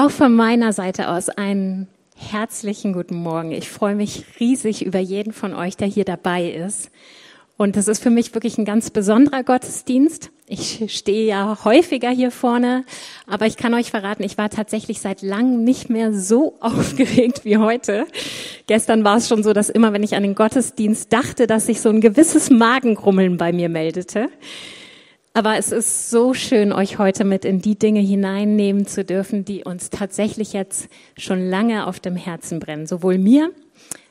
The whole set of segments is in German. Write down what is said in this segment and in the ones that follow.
Auch von meiner Seite aus einen herzlichen guten Morgen. Ich freue mich riesig über jeden von euch, der hier dabei ist. Und das ist für mich wirklich ein ganz besonderer Gottesdienst. Ich stehe ja häufiger hier vorne, aber ich kann euch verraten, ich war tatsächlich seit langem nicht mehr so aufgeregt wie heute. Gestern war es schon so, dass immer, wenn ich an den Gottesdienst dachte, dass sich so ein gewisses Magengrummeln bei mir meldete. Aber es ist so schön, euch heute mit in die Dinge hineinnehmen zu dürfen, die uns tatsächlich jetzt schon lange auf dem Herzen brennen. Sowohl mir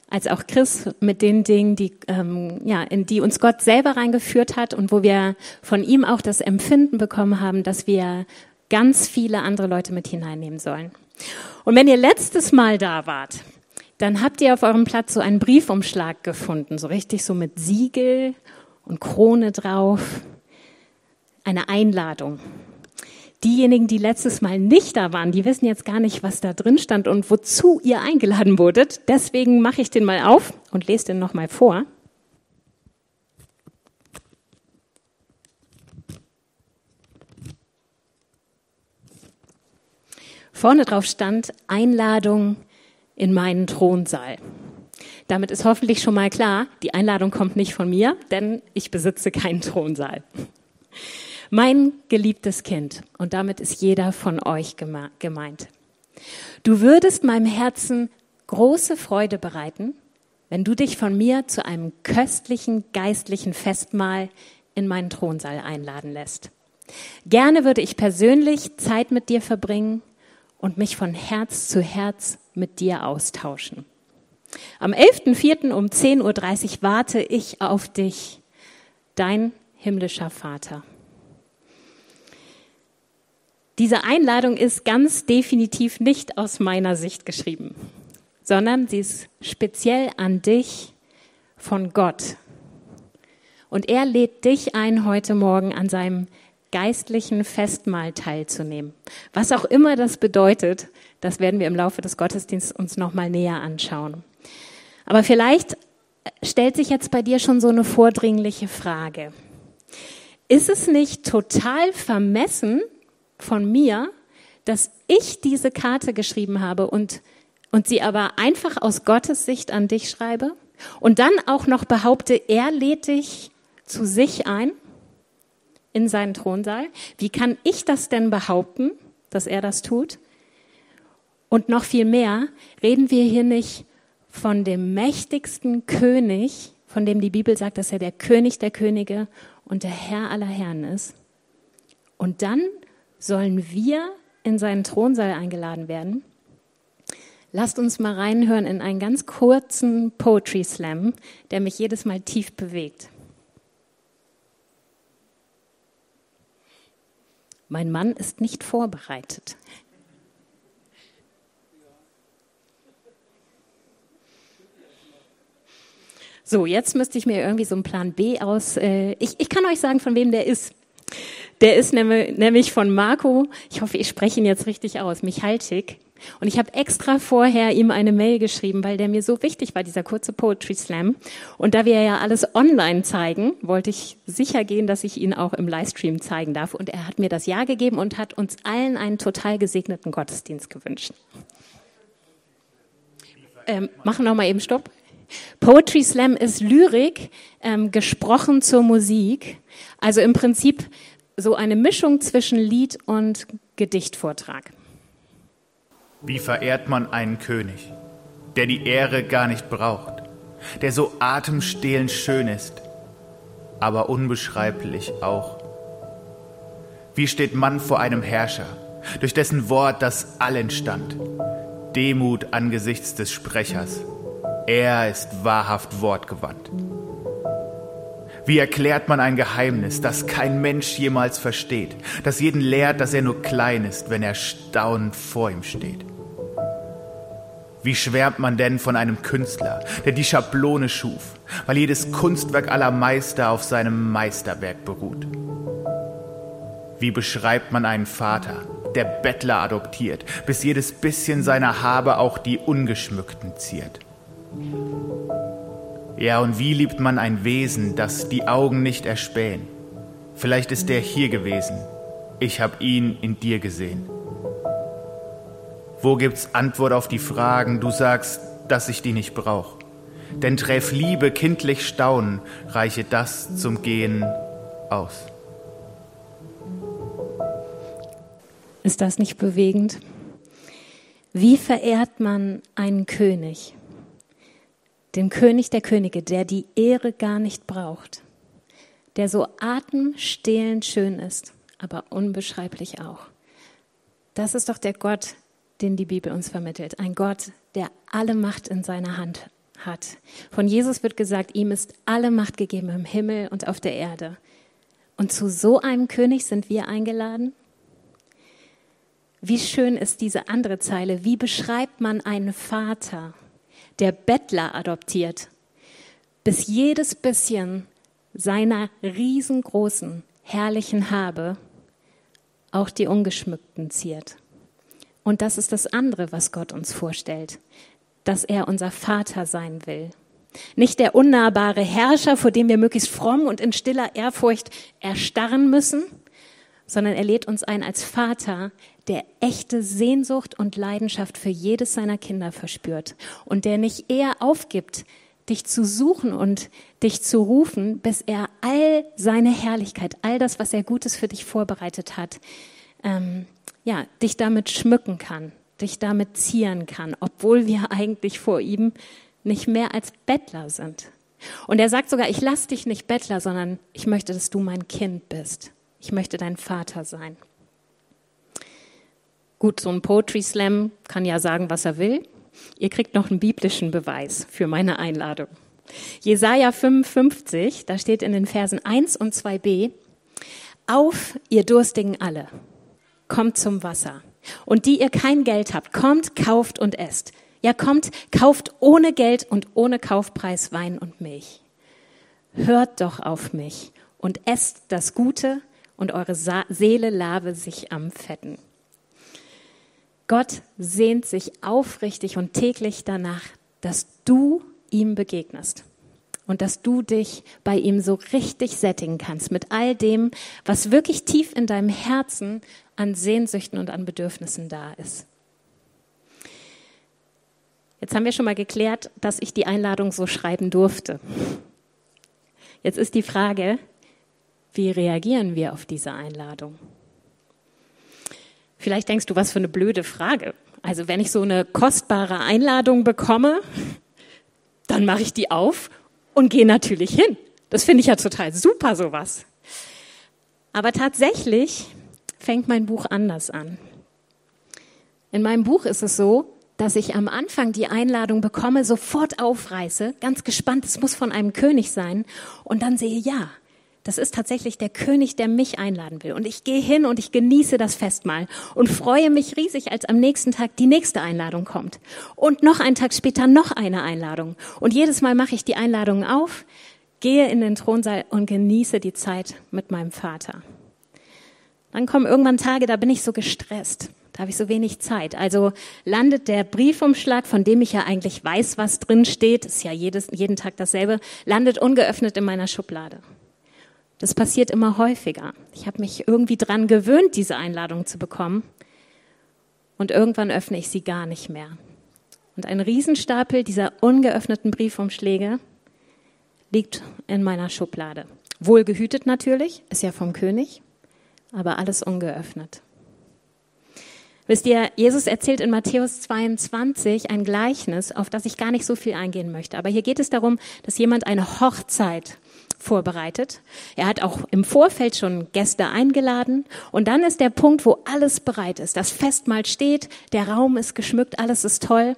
als auch Chris mit den Dingen, die, ähm, ja, in die uns Gott selber reingeführt hat und wo wir von ihm auch das Empfinden bekommen haben, dass wir ganz viele andere Leute mit hineinnehmen sollen. Und wenn ihr letztes Mal da wart, dann habt ihr auf eurem Platz so einen Briefumschlag gefunden, so richtig so mit Siegel und Krone drauf eine Einladung. Diejenigen, die letztes Mal nicht da waren, die wissen jetzt gar nicht, was da drin stand und wozu ihr eingeladen wurdet. Deswegen mache ich den mal auf und lese den nochmal vor. Vorne drauf stand Einladung in meinen Thronsaal. Damit ist hoffentlich schon mal klar, die Einladung kommt nicht von mir, denn ich besitze keinen Thronsaal. Mein geliebtes Kind, und damit ist jeder von euch gemeint. Du würdest meinem Herzen große Freude bereiten, wenn du dich von mir zu einem köstlichen geistlichen Festmahl in meinen Thronsaal einladen lässt. Gerne würde ich persönlich Zeit mit dir verbringen und mich von Herz zu Herz mit dir austauschen. Am 11.04. um 10.30 Uhr warte ich auf dich, dein himmlischer Vater. Diese Einladung ist ganz definitiv nicht aus meiner Sicht geschrieben, sondern sie ist speziell an dich von Gott. Und er lädt dich ein, heute Morgen an seinem geistlichen Festmahl teilzunehmen. Was auch immer das bedeutet, das werden wir im Laufe des Gottesdienstes uns nochmal näher anschauen. Aber vielleicht stellt sich jetzt bei dir schon so eine vordringliche Frage. Ist es nicht total vermessen, von mir, dass ich diese Karte geschrieben habe und, und sie aber einfach aus Gottes Sicht an dich schreibe und dann auch noch behaupte, er lädt dich zu sich ein in seinen Thronsaal. Wie kann ich das denn behaupten, dass er das tut? Und noch viel mehr, reden wir hier nicht von dem mächtigsten König, von dem die Bibel sagt, dass er der König der Könige und der Herr aller Herren ist. Und dann sollen wir in seinen Thronsaal eingeladen werden. Lasst uns mal reinhören in einen ganz kurzen Poetry Slam, der mich jedes Mal tief bewegt. Mein Mann ist nicht vorbereitet. So, jetzt müsste ich mir irgendwie so einen Plan B aus. Äh, ich, ich kann euch sagen, von wem der ist. Der ist nämlich von Marco, ich hoffe, ich spreche ihn jetzt richtig aus, Michaltik. Und ich habe extra vorher ihm eine Mail geschrieben, weil der mir so wichtig war, dieser kurze Poetry Slam. Und da wir ja alles online zeigen, wollte ich sicher gehen, dass ich ihn auch im Livestream zeigen darf. Und er hat mir das Ja gegeben und hat uns allen einen total gesegneten Gottesdienst gewünscht. Ähm, machen noch mal eben Stopp. Poetry Slam ist Lyrik ähm, gesprochen zur Musik. Also im Prinzip so eine Mischung zwischen Lied und Gedichtvortrag. Wie verehrt man einen König, der die Ehre gar nicht braucht, der so atemstehlend schön ist, aber unbeschreiblich auch? Wie steht man vor einem Herrscher, durch dessen Wort das All entstand? Demut angesichts des Sprechers. Er ist wahrhaft wortgewandt. Wie erklärt man ein Geheimnis, das kein Mensch jemals versteht, das jeden lehrt, dass er nur klein ist, wenn er staunend vor ihm steht? Wie schwärmt man denn von einem Künstler, der die Schablone schuf, weil jedes Kunstwerk aller Meister auf seinem Meisterwerk beruht? Wie beschreibt man einen Vater, der Bettler adoptiert, bis jedes bisschen seiner Habe auch die Ungeschmückten ziert? Ja, und wie liebt man ein Wesen, das die Augen nicht erspähen? Vielleicht ist er hier gewesen. Ich hab ihn in dir gesehen. Wo gibt's Antwort auf die Fragen? Du sagst, dass ich die nicht brauch. Denn treff Liebe, kindlich Staunen, reiche das zum Gehen aus. Ist das nicht bewegend? Wie verehrt man einen König? Den König der Könige, der die Ehre gar nicht braucht, der so atemstehlend schön ist, aber unbeschreiblich auch. Das ist doch der Gott, den die Bibel uns vermittelt. Ein Gott, der alle Macht in seiner Hand hat. Von Jesus wird gesagt, ihm ist alle Macht gegeben im Himmel und auf der Erde. Und zu so einem König sind wir eingeladen? Wie schön ist diese andere Zeile. Wie beschreibt man einen Vater, der Bettler adoptiert, bis jedes bisschen seiner riesengroßen, herrlichen Habe auch die ungeschmückten ziert? Und das ist das andere, was Gott uns vorstellt, dass er unser Vater sein will. Nicht der unnahbare Herrscher, vor dem wir möglichst fromm und in stiller Ehrfurcht erstarren müssen, sondern er lädt uns ein als Vater, der echte Sehnsucht und Leidenschaft für jedes seiner Kinder verspürt und der nicht eher aufgibt, dich zu suchen und dich zu rufen, bis er all seine Herrlichkeit, all das, was er Gutes für dich vorbereitet hat, ähm, ja, dich damit schmücken kann, dich damit zieren kann, obwohl wir eigentlich vor ihm nicht mehr als Bettler sind. Und er sagt sogar, ich lass dich nicht Bettler, sondern ich möchte, dass du mein Kind bist. Ich möchte dein Vater sein. Gut, so ein Poetry Slam kann ja sagen, was er will. Ihr kriegt noch einen biblischen Beweis für meine Einladung. Jesaja 55, da steht in den Versen 1 und 2b, auf, ihr Durstigen alle, kommt zum Wasser. Und die ihr kein Geld habt, kommt, kauft und esst. Ja, kommt, kauft ohne Geld und ohne Kaufpreis Wein und Milch. Hört doch auf mich und esst das Gute und eure Seele labe sich am Fetten. Gott sehnt sich aufrichtig und täglich danach, dass du ihm begegnest und dass du dich bei ihm so richtig sättigen kannst mit all dem, was wirklich tief in deinem Herzen an Sehnsüchten und an Bedürfnissen da ist. Jetzt haben wir schon mal geklärt, dass ich die Einladung so schreiben durfte. Jetzt ist die Frage, wie reagieren wir auf diese Einladung? Vielleicht denkst du, was für eine blöde Frage. Also wenn ich so eine kostbare Einladung bekomme, dann mache ich die auf und gehe natürlich hin. Das finde ich ja total super, sowas. Aber tatsächlich fängt mein Buch anders an. In meinem Buch ist es so, dass ich am Anfang die Einladung bekomme, sofort aufreiße, ganz gespannt, es muss von einem König sein, und dann sehe, ja, das ist tatsächlich der König, der mich einladen will. Und ich gehe hin und ich genieße das Festmahl und freue mich riesig, als am nächsten Tag die nächste Einladung kommt. Und noch einen Tag später noch eine Einladung. Und jedes Mal mache ich die Einladungen auf, gehe in den Thronsaal und genieße die Zeit mit meinem Vater. Dann kommen irgendwann Tage, da bin ich so gestresst. Da habe ich so wenig Zeit. Also landet der Briefumschlag, von dem ich ja eigentlich weiß, was drin steht, ist ja jedes, jeden Tag dasselbe, landet ungeöffnet in meiner Schublade. Das passiert immer häufiger. Ich habe mich irgendwie dran gewöhnt, diese Einladung zu bekommen. Und irgendwann öffne ich sie gar nicht mehr. Und ein Riesenstapel dieser ungeöffneten Briefumschläge liegt in meiner Schublade. Wohlgehütet natürlich, ist ja vom König, aber alles ungeöffnet. Wisst ihr, Jesus erzählt in Matthäus 22 ein Gleichnis, auf das ich gar nicht so viel eingehen möchte. Aber hier geht es darum, dass jemand eine Hochzeit vorbereitet. Er hat auch im Vorfeld schon Gäste eingeladen. Und dann ist der Punkt, wo alles bereit ist. Das Festmahl steht, der Raum ist geschmückt, alles ist toll.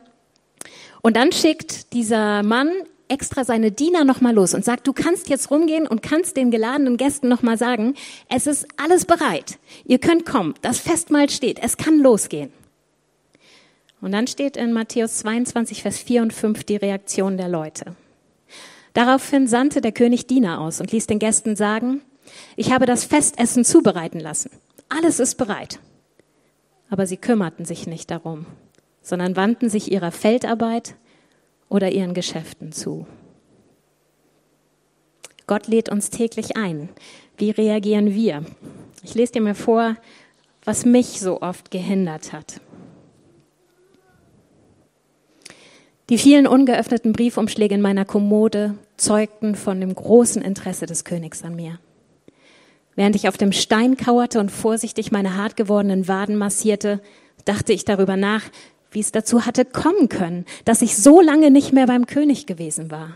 Und dann schickt dieser Mann extra seine Diener nochmal los und sagt, du kannst jetzt rumgehen und kannst den geladenen Gästen nochmal sagen, es ist alles bereit. Ihr könnt kommen. Das Festmahl steht. Es kann losgehen. Und dann steht in Matthäus 22, Vers 4 und 5 die Reaktion der Leute. Daraufhin sandte der König Diener aus und ließ den Gästen sagen, ich habe das Festessen zubereiten lassen. Alles ist bereit. Aber sie kümmerten sich nicht darum, sondern wandten sich ihrer Feldarbeit oder ihren Geschäften zu. Gott lädt uns täglich ein. Wie reagieren wir? Ich lese dir mal vor, was mich so oft gehindert hat. Die vielen ungeöffneten Briefumschläge in meiner Kommode zeugten von dem großen Interesse des Königs an mir. Während ich auf dem Stein kauerte und vorsichtig meine hart gewordenen Waden massierte, dachte ich darüber nach, wie es dazu hatte kommen können, dass ich so lange nicht mehr beim König gewesen war.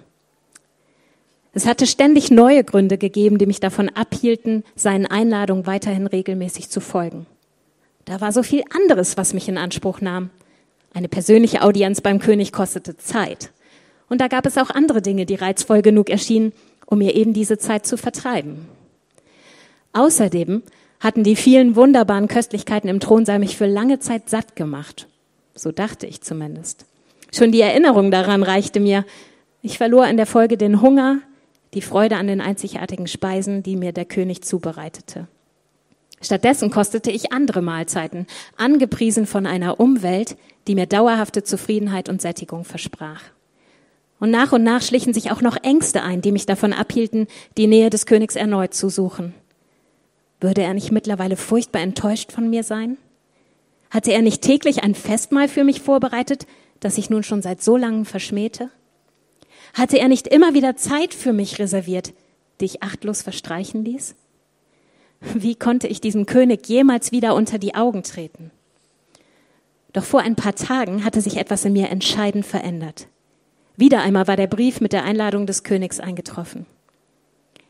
Es hatte ständig neue Gründe gegeben, die mich davon abhielten, seinen Einladungen weiterhin regelmäßig zu folgen. Da war so viel anderes, was mich in Anspruch nahm. Eine persönliche Audienz beim König kostete Zeit. Und da gab es auch andere Dinge, die reizvoll genug erschienen, um mir eben diese Zeit zu vertreiben. Außerdem hatten die vielen wunderbaren Köstlichkeiten im Thronsaal mich für lange Zeit satt gemacht. So dachte ich zumindest. Schon die Erinnerung daran reichte mir. Ich verlor in der Folge den Hunger, die Freude an den einzigartigen Speisen, die mir der König zubereitete. Stattdessen kostete ich andere Mahlzeiten, angepriesen von einer Umwelt, die mir dauerhafte Zufriedenheit und Sättigung versprach. Und nach und nach schlichen sich auch noch Ängste ein, die mich davon abhielten, die Nähe des Königs erneut zu suchen. Würde er nicht mittlerweile furchtbar enttäuscht von mir sein? Hatte er nicht täglich ein Festmahl für mich vorbereitet, das ich nun schon seit so langem verschmähte? Hatte er nicht immer wieder Zeit für mich reserviert, die ich achtlos verstreichen ließ? Wie konnte ich diesem König jemals wieder unter die Augen treten? Doch vor ein paar Tagen hatte sich etwas in mir entscheidend verändert. Wieder einmal war der Brief mit der Einladung des Königs eingetroffen.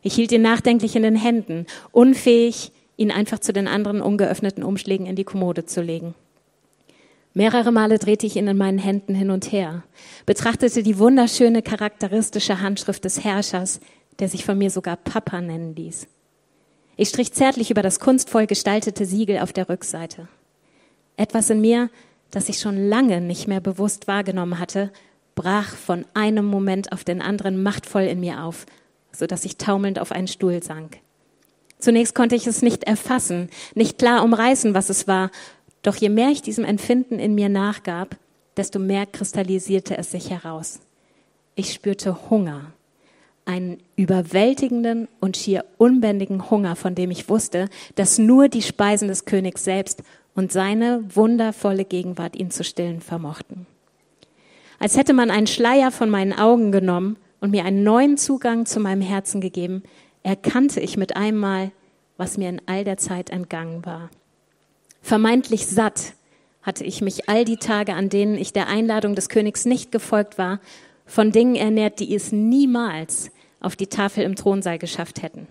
Ich hielt ihn nachdenklich in den Händen, unfähig, ihn einfach zu den anderen ungeöffneten Umschlägen in die Kommode zu legen. Mehrere Male drehte ich ihn in meinen Händen hin und her, betrachtete die wunderschöne charakteristische Handschrift des Herrschers, der sich von mir sogar Papa nennen ließ. Ich strich zärtlich über das kunstvoll gestaltete Siegel auf der Rückseite. Etwas in mir, das ich schon lange nicht mehr bewusst wahrgenommen hatte, brach von einem Moment auf den anderen machtvoll in mir auf, so dass ich taumelnd auf einen Stuhl sank. Zunächst konnte ich es nicht erfassen, nicht klar umreißen, was es war, doch je mehr ich diesem Empfinden in mir nachgab, desto mehr kristallisierte es sich heraus. Ich spürte Hunger, einen überwältigenden und schier unbändigen Hunger, von dem ich wusste, dass nur die Speisen des Königs selbst und seine wundervolle Gegenwart ihn zu stillen vermochten. Als hätte man einen Schleier von meinen Augen genommen und mir einen neuen Zugang zu meinem Herzen gegeben, erkannte ich mit einmal, was mir in all der Zeit entgangen war. Vermeintlich satt hatte ich mich all die Tage, an denen ich der Einladung des Königs nicht gefolgt war, von Dingen ernährt, die es niemals auf die Tafel im Thronsaal geschafft hätten.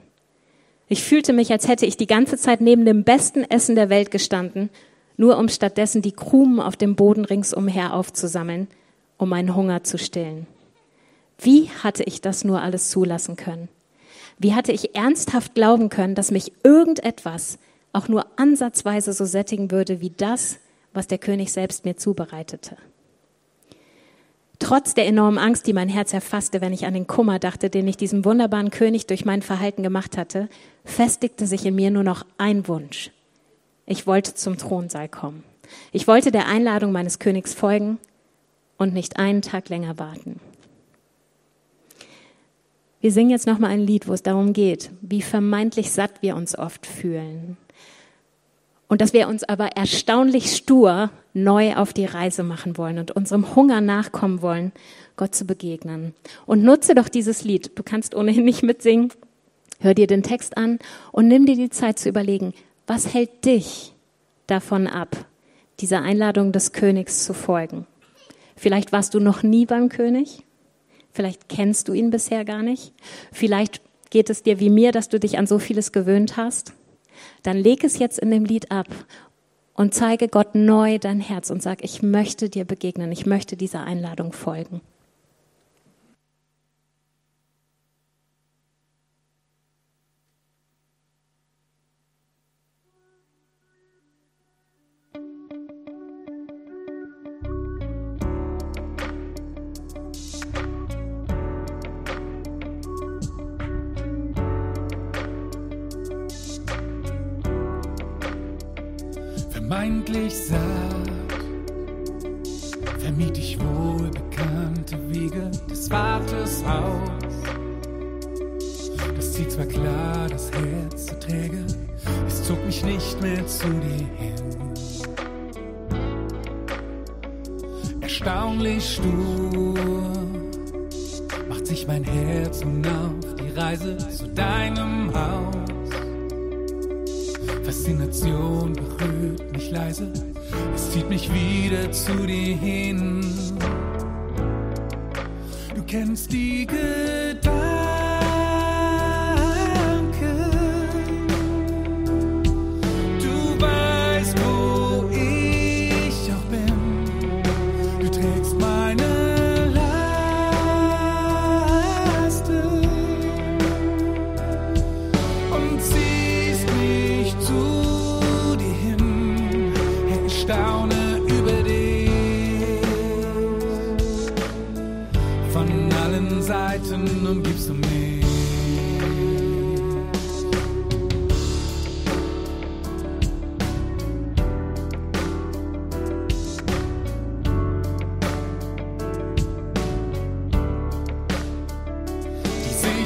Ich fühlte mich, als hätte ich die ganze Zeit neben dem besten Essen der Welt gestanden, nur um stattdessen die Krumen auf dem Boden ringsumher aufzusammeln, um meinen Hunger zu stillen. Wie hatte ich das nur alles zulassen können? Wie hatte ich ernsthaft glauben können, dass mich irgendetwas auch nur ansatzweise so sättigen würde wie das, was der König selbst mir zubereitete? Trotz der enormen Angst, die mein Herz erfasste, wenn ich an den Kummer dachte, den ich diesem wunderbaren König durch mein Verhalten gemacht hatte, festigte sich in mir nur noch ein Wunsch. Ich wollte zum Thronsaal kommen. Ich wollte der Einladung meines Königs folgen und nicht einen Tag länger warten. Wir singen jetzt nochmal ein Lied, wo es darum geht, wie vermeintlich satt wir uns oft fühlen. Und dass wir uns aber erstaunlich stur neu auf die Reise machen wollen und unserem Hunger nachkommen wollen, Gott zu begegnen. Und nutze doch dieses Lied. Du kannst ohnehin nicht mitsingen. Hör dir den Text an und nimm dir die Zeit zu überlegen, was hält dich davon ab, dieser Einladung des Königs zu folgen? Vielleicht warst du noch nie beim König. Vielleicht kennst du ihn bisher gar nicht. Vielleicht geht es dir wie mir, dass du dich an so vieles gewöhnt hast dann leg es jetzt in dem Lied ab und zeige Gott neu dein Herz und sag, ich möchte dir begegnen, ich möchte dieser Einladung folgen.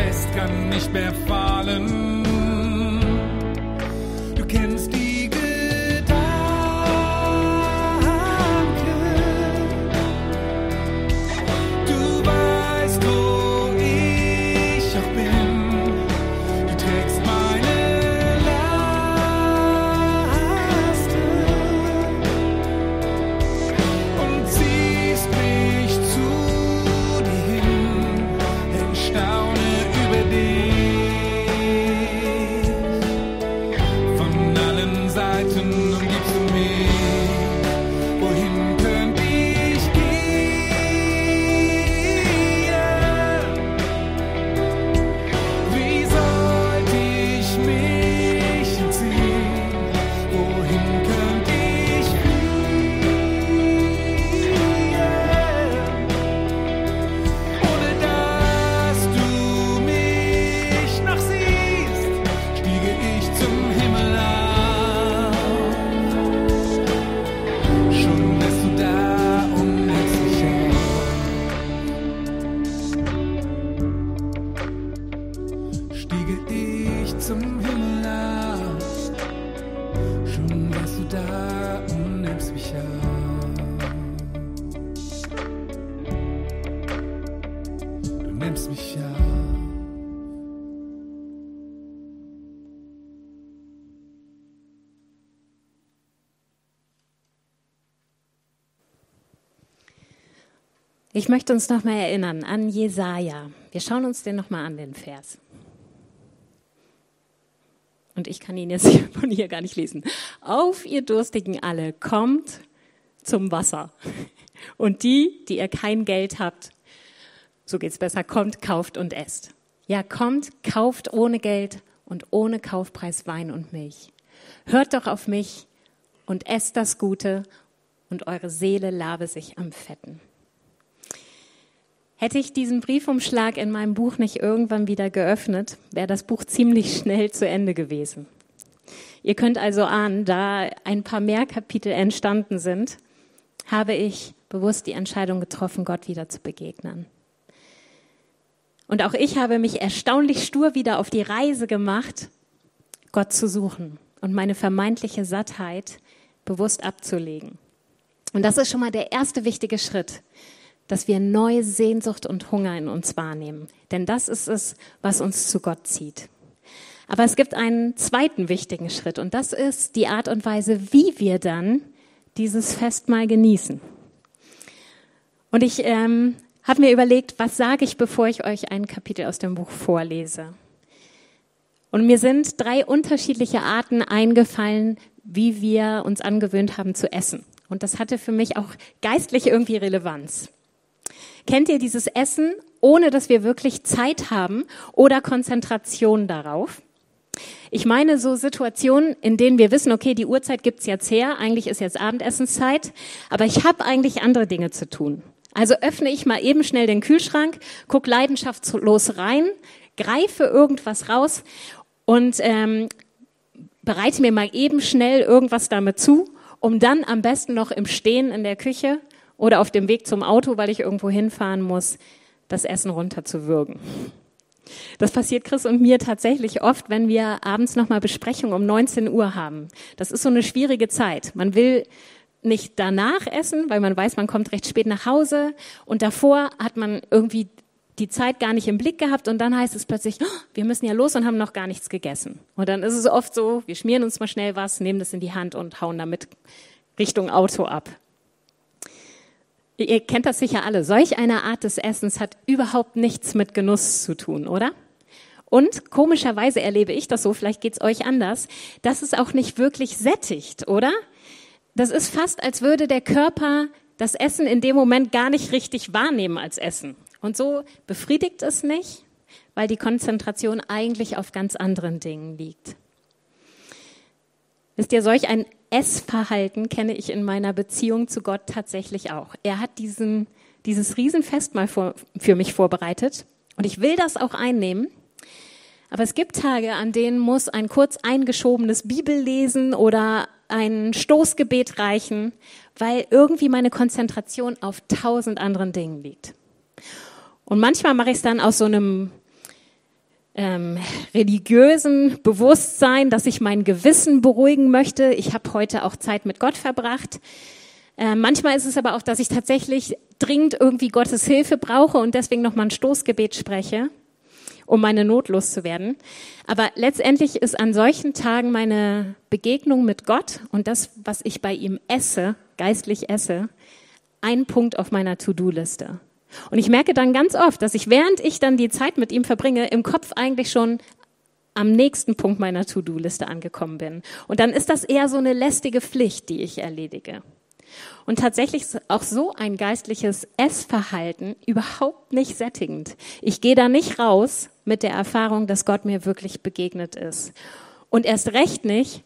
fest, kann nicht mehr fallen. Du kennst die möchte uns nochmal erinnern an Jesaja. Wir schauen uns den nochmal an, den Vers. Und ich kann ihn jetzt von hier gar nicht lesen. Auf ihr Durstigen alle, kommt zum Wasser. Und die, die ihr kein Geld habt, so geht's besser, kommt, kauft und esst. Ja, kommt, kauft ohne Geld und ohne Kaufpreis Wein und Milch. Hört doch auf mich und esst das Gute und eure Seele labe sich am Fetten. Hätte ich diesen Briefumschlag in meinem Buch nicht irgendwann wieder geöffnet, wäre das Buch ziemlich schnell zu Ende gewesen. Ihr könnt also ahnen, da ein paar mehr Kapitel entstanden sind, habe ich bewusst die Entscheidung getroffen, Gott wieder zu begegnen. Und auch ich habe mich erstaunlich stur wieder auf die Reise gemacht, Gott zu suchen und meine vermeintliche Sattheit bewusst abzulegen. Und das ist schon mal der erste wichtige Schritt, dass wir neue Sehnsucht und Hunger in uns wahrnehmen. Denn das ist es, was uns zu Gott zieht. Aber es gibt einen zweiten wichtigen Schritt und das ist die Art und Weise, wie wir dann dieses Festmahl genießen. Und ich ähm, habe mir überlegt, was sage ich, bevor ich euch ein Kapitel aus dem Buch vorlese. Und mir sind drei unterschiedliche Arten eingefallen, wie wir uns angewöhnt haben zu essen. Und das hatte für mich auch geistlich irgendwie Relevanz. Kennt ihr dieses Essen, ohne dass wir wirklich Zeit haben oder Konzentration darauf? Ich meine so Situationen, in denen wir wissen, okay, die Uhrzeit gibt's jetzt her, eigentlich ist jetzt Abendessenszeit, aber ich habe eigentlich andere Dinge zu tun. Also öffne ich mal eben schnell den Kühlschrank, guck leidenschaftslos rein, greife irgendwas raus und ähm, bereite mir mal eben schnell irgendwas damit zu, um dann am besten noch im Stehen in der Küche oder auf dem Weg zum Auto, weil ich irgendwo hinfahren muss, das Essen runterzuwürgen. Das passiert Chris und mir tatsächlich oft, wenn wir abends nochmal Besprechung um 19 Uhr haben. Das ist so eine schwierige Zeit. Man will nicht danach essen, weil man weiß, man kommt recht spät nach Hause und davor hat man irgendwie die Zeit gar nicht im Blick gehabt und dann heißt es plötzlich, oh, wir müssen ja los und haben noch gar nichts gegessen. Und dann ist es oft so, wir schmieren uns mal schnell was, nehmen das in die Hand und hauen damit Richtung Auto ab. Ihr kennt das sicher alle. Solch eine Art des Essens hat überhaupt nichts mit Genuss zu tun, oder? Und komischerweise erlebe ich das so, vielleicht geht's euch anders, dass es auch nicht wirklich sättigt, oder? Das ist fast, als würde der Körper das Essen in dem Moment gar nicht richtig wahrnehmen als Essen. Und so befriedigt es nicht, weil die Konzentration eigentlich auf ganz anderen Dingen liegt. Wisst ihr, solch ein Essverhalten kenne ich in meiner Beziehung zu Gott tatsächlich auch. Er hat diesen, dieses Riesenfest mal vor, für mich vorbereitet und ich will das auch einnehmen. Aber es gibt Tage, an denen muss ein kurz eingeschobenes Bibellesen oder ein Stoßgebet reichen, weil irgendwie meine Konzentration auf tausend anderen Dingen liegt. Und manchmal mache ich es dann aus so einem ähm, religiösen Bewusstsein, dass ich mein Gewissen beruhigen möchte. Ich habe heute auch Zeit mit Gott verbracht. Äh, manchmal ist es aber auch, dass ich tatsächlich dringend irgendwie Gottes Hilfe brauche und deswegen noch mal ein Stoßgebet spreche, um meine Not loszuwerden. Aber letztendlich ist an solchen Tagen meine Begegnung mit Gott und das, was ich bei ihm esse, geistlich esse, ein Punkt auf meiner To-Do-Liste. Und ich merke dann ganz oft, dass ich, während ich dann die Zeit mit ihm verbringe, im Kopf eigentlich schon am nächsten Punkt meiner To-Do-Liste angekommen bin. Und dann ist das eher so eine lästige Pflicht, die ich erledige. Und tatsächlich ist auch so ein geistliches Essverhalten überhaupt nicht sättigend. Ich gehe da nicht raus mit der Erfahrung, dass Gott mir wirklich begegnet ist. Und erst recht nicht,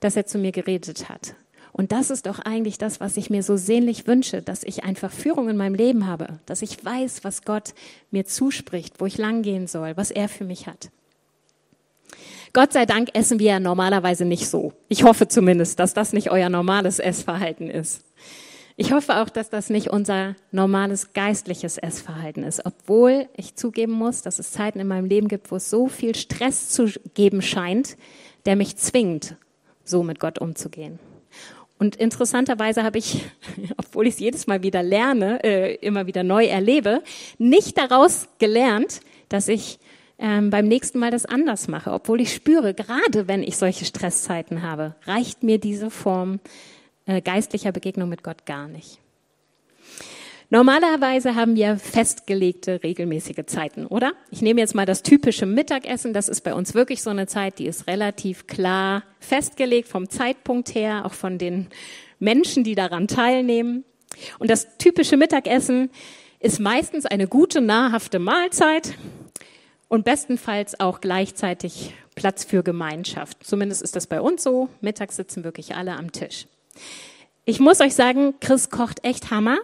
dass er zu mir geredet hat. Und das ist doch eigentlich das, was ich mir so sehnlich wünsche, dass ich einfach Führung in meinem Leben habe, dass ich weiß, was Gott mir zuspricht, wo ich langgehen soll, was er für mich hat. Gott sei Dank essen wir ja normalerweise nicht so. Ich hoffe zumindest, dass das nicht euer normales Essverhalten ist. Ich hoffe auch, dass das nicht unser normales geistliches Essverhalten ist, obwohl ich zugeben muss, dass es Zeiten in meinem Leben gibt, wo es so viel Stress zu geben scheint, der mich zwingt, so mit Gott umzugehen. Und interessanterweise habe ich, obwohl ich es jedes Mal wieder lerne, äh, immer wieder neu erlebe, nicht daraus gelernt, dass ich ähm, beim nächsten Mal das anders mache, obwohl ich spüre, gerade wenn ich solche Stresszeiten habe, reicht mir diese Form äh, geistlicher Begegnung mit Gott gar nicht. Normalerweise haben wir festgelegte, regelmäßige Zeiten, oder? Ich nehme jetzt mal das typische Mittagessen. Das ist bei uns wirklich so eine Zeit, die ist relativ klar festgelegt vom Zeitpunkt her, auch von den Menschen, die daran teilnehmen. Und das typische Mittagessen ist meistens eine gute, nahrhafte Mahlzeit und bestenfalls auch gleichzeitig Platz für Gemeinschaft. Zumindest ist das bei uns so. Mittags sitzen wirklich alle am Tisch. Ich muss euch sagen, Chris kocht echt Hammer.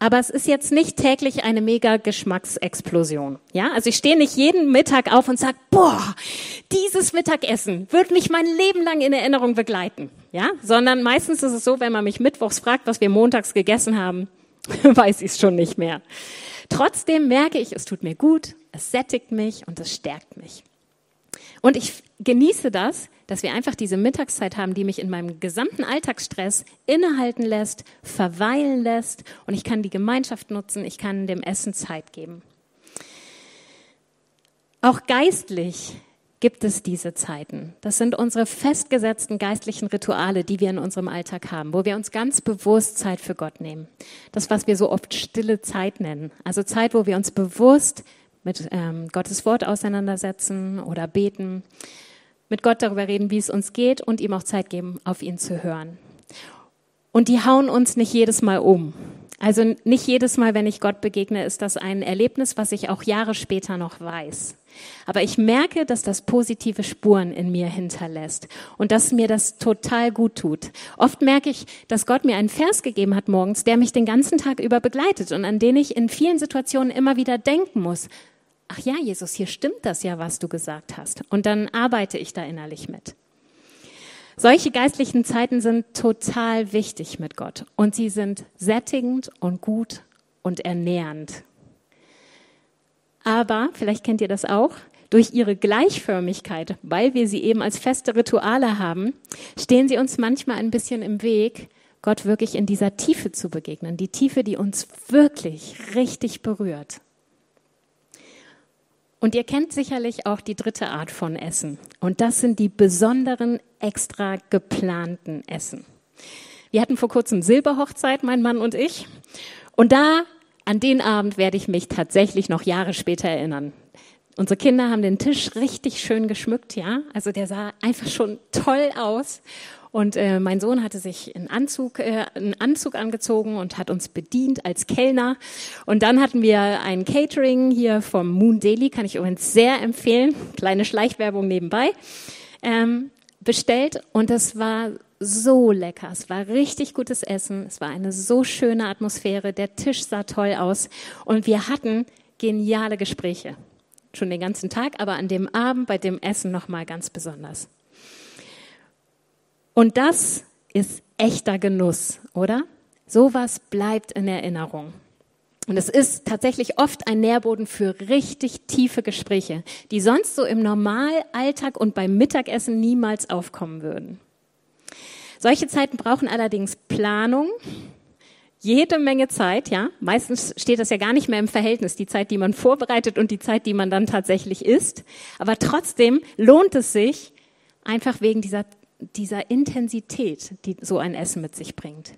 Aber es ist jetzt nicht täglich eine mega Geschmacksexplosion. Ja, also ich stehe nicht jeden Mittag auf und sage, boah, dieses Mittagessen wird mich mein Leben lang in Erinnerung begleiten. Ja, sondern meistens ist es so, wenn man mich mittwochs fragt, was wir montags gegessen haben, weiß ich es schon nicht mehr. Trotzdem merke ich, es tut mir gut, es sättigt mich und es stärkt mich. Und ich genieße das, dass wir einfach diese Mittagszeit haben, die mich in meinem gesamten Alltagsstress innehalten lässt, verweilen lässt und ich kann die Gemeinschaft nutzen, ich kann dem Essen Zeit geben. Auch geistlich gibt es diese Zeiten. Das sind unsere festgesetzten geistlichen Rituale, die wir in unserem Alltag haben, wo wir uns ganz bewusst Zeit für Gott nehmen. Das, was wir so oft stille Zeit nennen. Also Zeit, wo wir uns bewusst mit ähm, Gottes Wort auseinandersetzen oder beten mit Gott darüber reden, wie es uns geht und ihm auch Zeit geben, auf ihn zu hören. Und die hauen uns nicht jedes Mal um. Also nicht jedes Mal, wenn ich Gott begegne, ist das ein Erlebnis, was ich auch Jahre später noch weiß. Aber ich merke, dass das positive Spuren in mir hinterlässt und dass mir das total gut tut. Oft merke ich, dass Gott mir einen Vers gegeben hat morgens, der mich den ganzen Tag über begleitet und an den ich in vielen Situationen immer wieder denken muss. Ach ja, Jesus, hier stimmt das ja, was du gesagt hast. Und dann arbeite ich da innerlich mit. Solche geistlichen Zeiten sind total wichtig mit Gott und sie sind sättigend und gut und ernährend. Aber, vielleicht kennt ihr das auch, durch ihre Gleichförmigkeit, weil wir sie eben als feste Rituale haben, stehen sie uns manchmal ein bisschen im Weg, Gott wirklich in dieser Tiefe zu begegnen. Die Tiefe, die uns wirklich richtig berührt. Und ihr kennt sicherlich auch die dritte Art von Essen. Und das sind die besonderen, extra geplanten Essen. Wir hatten vor kurzem Silberhochzeit, mein Mann und ich. Und da an den Abend werde ich mich tatsächlich noch Jahre später erinnern. Unsere Kinder haben den Tisch richtig schön geschmückt, ja. Also der sah einfach schon toll aus. Und äh, mein Sohn hatte sich einen Anzug, äh, einen Anzug angezogen und hat uns bedient als Kellner. Und dann hatten wir ein Catering hier vom Moon Daily, kann ich übrigens sehr empfehlen. Kleine Schleichwerbung nebenbei. Ähm, bestellt und es war so lecker. Es war richtig gutes Essen. Es war eine so schöne Atmosphäre. Der Tisch sah toll aus. Und wir hatten geniale Gespräche. Schon den ganzen Tag, aber an dem Abend bei dem Essen nochmal ganz besonders. Und das ist echter Genuss, oder? Sowas bleibt in Erinnerung. Und es ist tatsächlich oft ein Nährboden für richtig tiefe Gespräche, die sonst so im Normalalltag und beim Mittagessen niemals aufkommen würden. Solche Zeiten brauchen allerdings Planung, jede Menge Zeit, ja. Meistens steht das ja gar nicht mehr im Verhältnis, die Zeit, die man vorbereitet und die Zeit, die man dann tatsächlich isst. Aber trotzdem lohnt es sich, einfach wegen dieser, dieser Intensität, die so ein Essen mit sich bringt.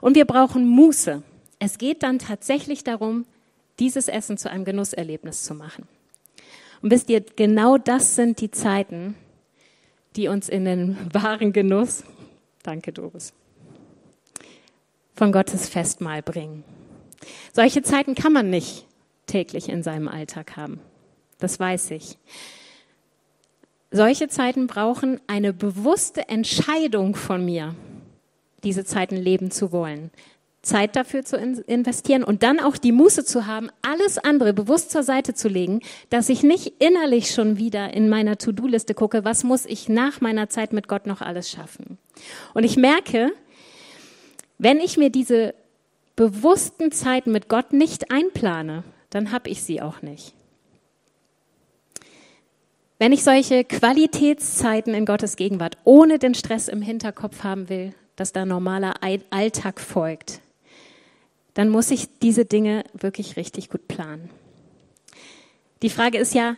Und wir brauchen Muße. Es geht dann tatsächlich darum, dieses Essen zu einem Genusserlebnis zu machen. Und wisst ihr, genau das sind die Zeiten, die uns in den wahren Genuss Danke, Doris. Von Gottes Festmahl bringen. Solche Zeiten kann man nicht täglich in seinem Alltag haben. Das weiß ich. Solche Zeiten brauchen eine bewusste Entscheidung von mir, diese Zeiten leben zu wollen. Zeit dafür zu investieren und dann auch die Muße zu haben, alles andere bewusst zur Seite zu legen, dass ich nicht innerlich schon wieder in meiner To-Do-Liste gucke, was muss ich nach meiner Zeit mit Gott noch alles schaffen. Und ich merke, wenn ich mir diese bewussten Zeiten mit Gott nicht einplane, dann habe ich sie auch nicht. Wenn ich solche Qualitätszeiten in Gottes Gegenwart ohne den Stress im Hinterkopf haben will, dass da normaler Alltag folgt, dann muss ich diese Dinge wirklich richtig gut planen. Die Frage ist ja,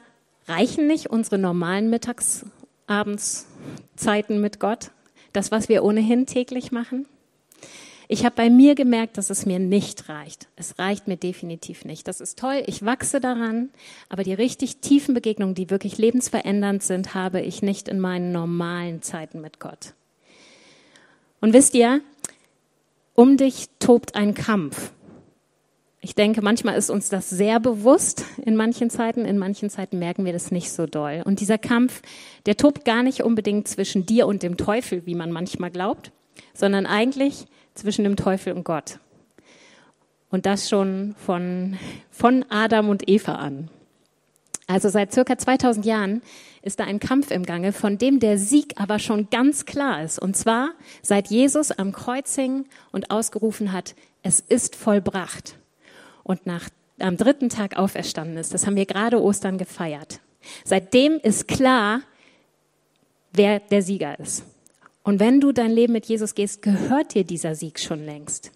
reichen nicht unsere normalen Mittags-, Abendszeiten mit Gott? Das, was wir ohnehin täglich machen? Ich habe bei mir gemerkt, dass es mir nicht reicht. Es reicht mir definitiv nicht. Das ist toll, ich wachse daran, aber die richtig tiefen Begegnungen, die wirklich lebensverändernd sind, habe ich nicht in meinen normalen Zeiten mit Gott. Und wisst ihr, um dich tobt ein Kampf. Ich denke, manchmal ist uns das sehr bewusst in manchen Zeiten, in manchen Zeiten merken wir das nicht so doll. Und dieser Kampf, der tobt gar nicht unbedingt zwischen dir und dem Teufel, wie man manchmal glaubt, sondern eigentlich zwischen dem Teufel und Gott. Und das schon von, von Adam und Eva an. Also seit circa 2000 Jahren ist da ein Kampf im Gange, von dem der Sieg aber schon ganz klar ist. Und zwar seit Jesus am Kreuz hing und ausgerufen hat, es ist vollbracht. Und nach, am dritten Tag auferstanden ist. Das haben wir gerade Ostern gefeiert. Seitdem ist klar, wer der Sieger ist. Und wenn du dein Leben mit Jesus gehst, gehört dir dieser Sieg schon längst.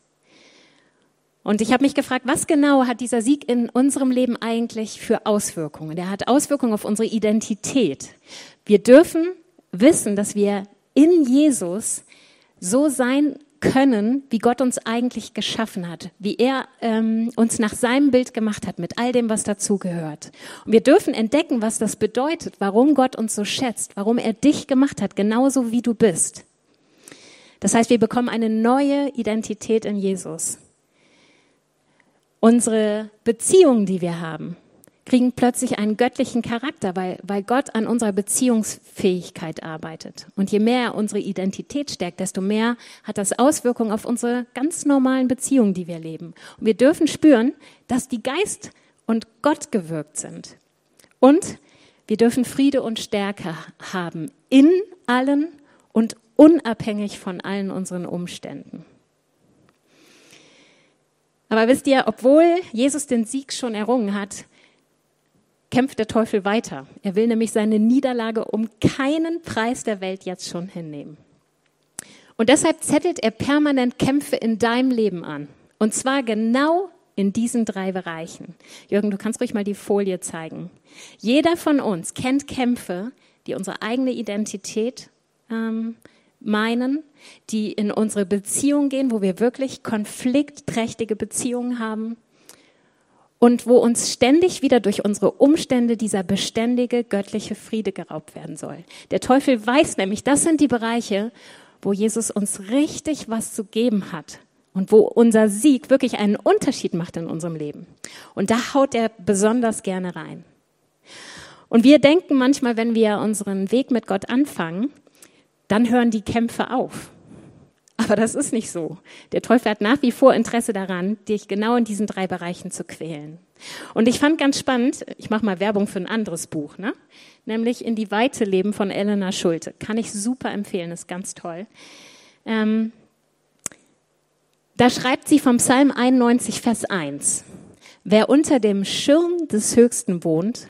Und ich habe mich gefragt, was genau hat dieser Sieg in unserem Leben eigentlich für Auswirkungen? Der hat Auswirkungen auf unsere Identität. Wir dürfen wissen, dass wir in Jesus so sein können, wie Gott uns eigentlich geschaffen hat, wie er ähm, uns nach seinem Bild gemacht hat, mit all dem, was dazugehört. Und wir dürfen entdecken, was das bedeutet, warum Gott uns so schätzt, warum er dich gemacht hat, genauso wie du bist. Das heißt, wir bekommen eine neue Identität in Jesus. Unsere Beziehungen, die wir haben, kriegen plötzlich einen göttlichen Charakter, weil, weil Gott an unserer Beziehungsfähigkeit arbeitet. Und je mehr er unsere Identität stärkt, desto mehr hat das Auswirkungen auf unsere ganz normalen Beziehungen, die wir leben. Und wir dürfen spüren, dass die Geist und Gott gewirkt sind. Und wir dürfen Friede und Stärke haben in allen und unabhängig von allen unseren Umständen. Aber wisst ihr, obwohl Jesus den Sieg schon errungen hat, kämpft der Teufel weiter. Er will nämlich seine Niederlage um keinen Preis der Welt jetzt schon hinnehmen. Und deshalb zettelt er permanent Kämpfe in deinem Leben an. Und zwar genau in diesen drei Bereichen. Jürgen, du kannst ruhig mal die Folie zeigen. Jeder von uns kennt Kämpfe, die unsere eigene Identität ähm, meinen, die in unsere Beziehung gehen, wo wir wirklich konfliktträchtige Beziehungen haben und wo uns ständig wieder durch unsere Umstände dieser beständige göttliche Friede geraubt werden soll. Der Teufel weiß nämlich, das sind die Bereiche, wo Jesus uns richtig was zu geben hat und wo unser Sieg wirklich einen Unterschied macht in unserem Leben. Und da haut er besonders gerne rein. Und wir denken manchmal, wenn wir unseren Weg mit Gott anfangen, dann hören die Kämpfe auf. Aber das ist nicht so. Der Teufel hat nach wie vor Interesse daran, dich genau in diesen drei Bereichen zu quälen. Und ich fand ganz spannend, ich mache mal Werbung für ein anderes Buch, ne? nämlich In die Weite leben von Elena Schulte. Kann ich super empfehlen, ist ganz toll. Ähm, da schreibt sie vom Psalm 91, Vers 1. Wer unter dem Schirm des Höchsten wohnt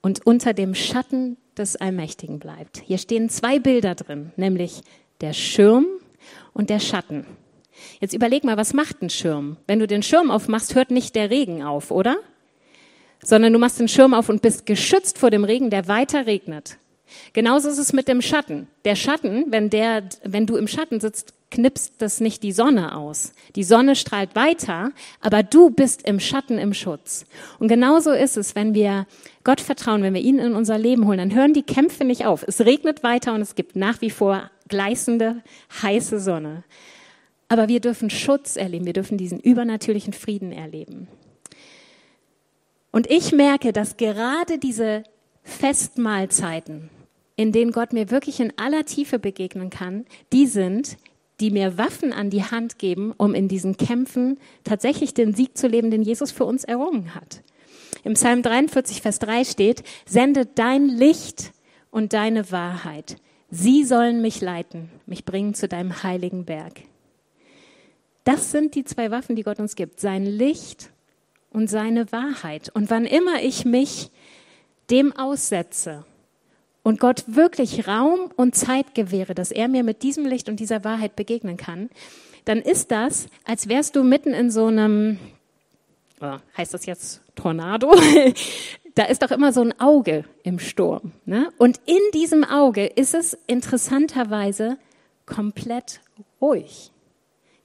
und unter dem Schatten des Allmächtigen bleibt. Hier stehen zwei Bilder drin, nämlich der Schirm und der Schatten. Jetzt überleg mal, was macht ein Schirm? Wenn du den Schirm aufmachst, hört nicht der Regen auf, oder? Sondern du machst den Schirm auf und bist geschützt vor dem Regen, der weiter regnet. Genauso ist es mit dem Schatten. Der Schatten, wenn der, wenn du im Schatten sitzt, knipst das nicht die Sonne aus. Die Sonne strahlt weiter, aber du bist im Schatten im Schutz. Und genauso ist es, wenn wir Gott vertrauen, wenn wir ihn in unser Leben holen, dann hören die Kämpfe nicht auf. Es regnet weiter und es gibt nach wie vor gleißende, heiße Sonne. Aber wir dürfen Schutz erleben, wir dürfen diesen übernatürlichen Frieden erleben. Und ich merke, dass gerade diese Festmahlzeiten, in denen Gott mir wirklich in aller Tiefe begegnen kann, die sind, die mir Waffen an die Hand geben, um in diesen Kämpfen tatsächlich den Sieg zu leben, den Jesus für uns errungen hat. Im Psalm 43, Vers 3 steht, sende dein Licht und deine Wahrheit. Sie sollen mich leiten, mich bringen zu deinem heiligen Berg. Das sind die zwei Waffen, die Gott uns gibt. Sein Licht und seine Wahrheit. Und wann immer ich mich dem aussetze, und Gott wirklich Raum und Zeit gewähre, dass er mir mit diesem Licht und dieser Wahrheit begegnen kann, dann ist das, als wärst du mitten in so einem, oh, heißt das jetzt Tornado? da ist doch immer so ein Auge im Sturm. Ne? Und in diesem Auge ist es interessanterweise komplett ruhig.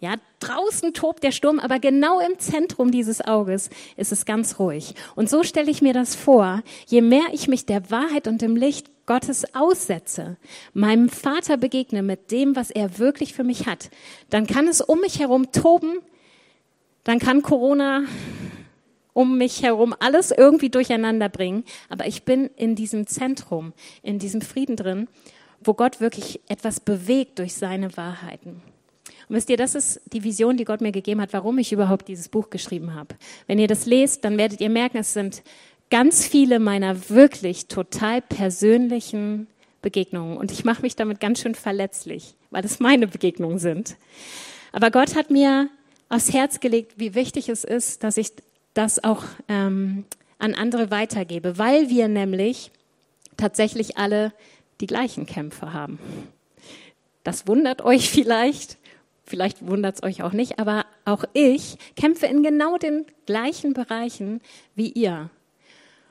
Ja, draußen tobt der Sturm, aber genau im Zentrum dieses Auges ist es ganz ruhig. Und so stelle ich mir das vor, je mehr ich mich der Wahrheit und dem Licht Gottes aussetze, meinem Vater begegne mit dem, was er wirklich für mich hat, dann kann es um mich herum toben, dann kann Corona um mich herum alles irgendwie durcheinander bringen, aber ich bin in diesem Zentrum, in diesem Frieden drin, wo Gott wirklich etwas bewegt durch seine Wahrheiten. Und wisst ihr, das ist die Vision, die Gott mir gegeben hat, warum ich überhaupt dieses Buch geschrieben habe. Wenn ihr das lest, dann werdet ihr merken, es sind ganz viele meiner wirklich total persönlichen Begegnungen. Und ich mache mich damit ganz schön verletzlich, weil es meine Begegnungen sind. Aber Gott hat mir aufs Herz gelegt, wie wichtig es ist, dass ich das auch ähm, an andere weitergebe, weil wir nämlich tatsächlich alle die gleichen Kämpfe haben. Das wundert euch vielleicht, Vielleicht wundert es euch auch nicht, aber auch ich kämpfe in genau den gleichen Bereichen wie ihr.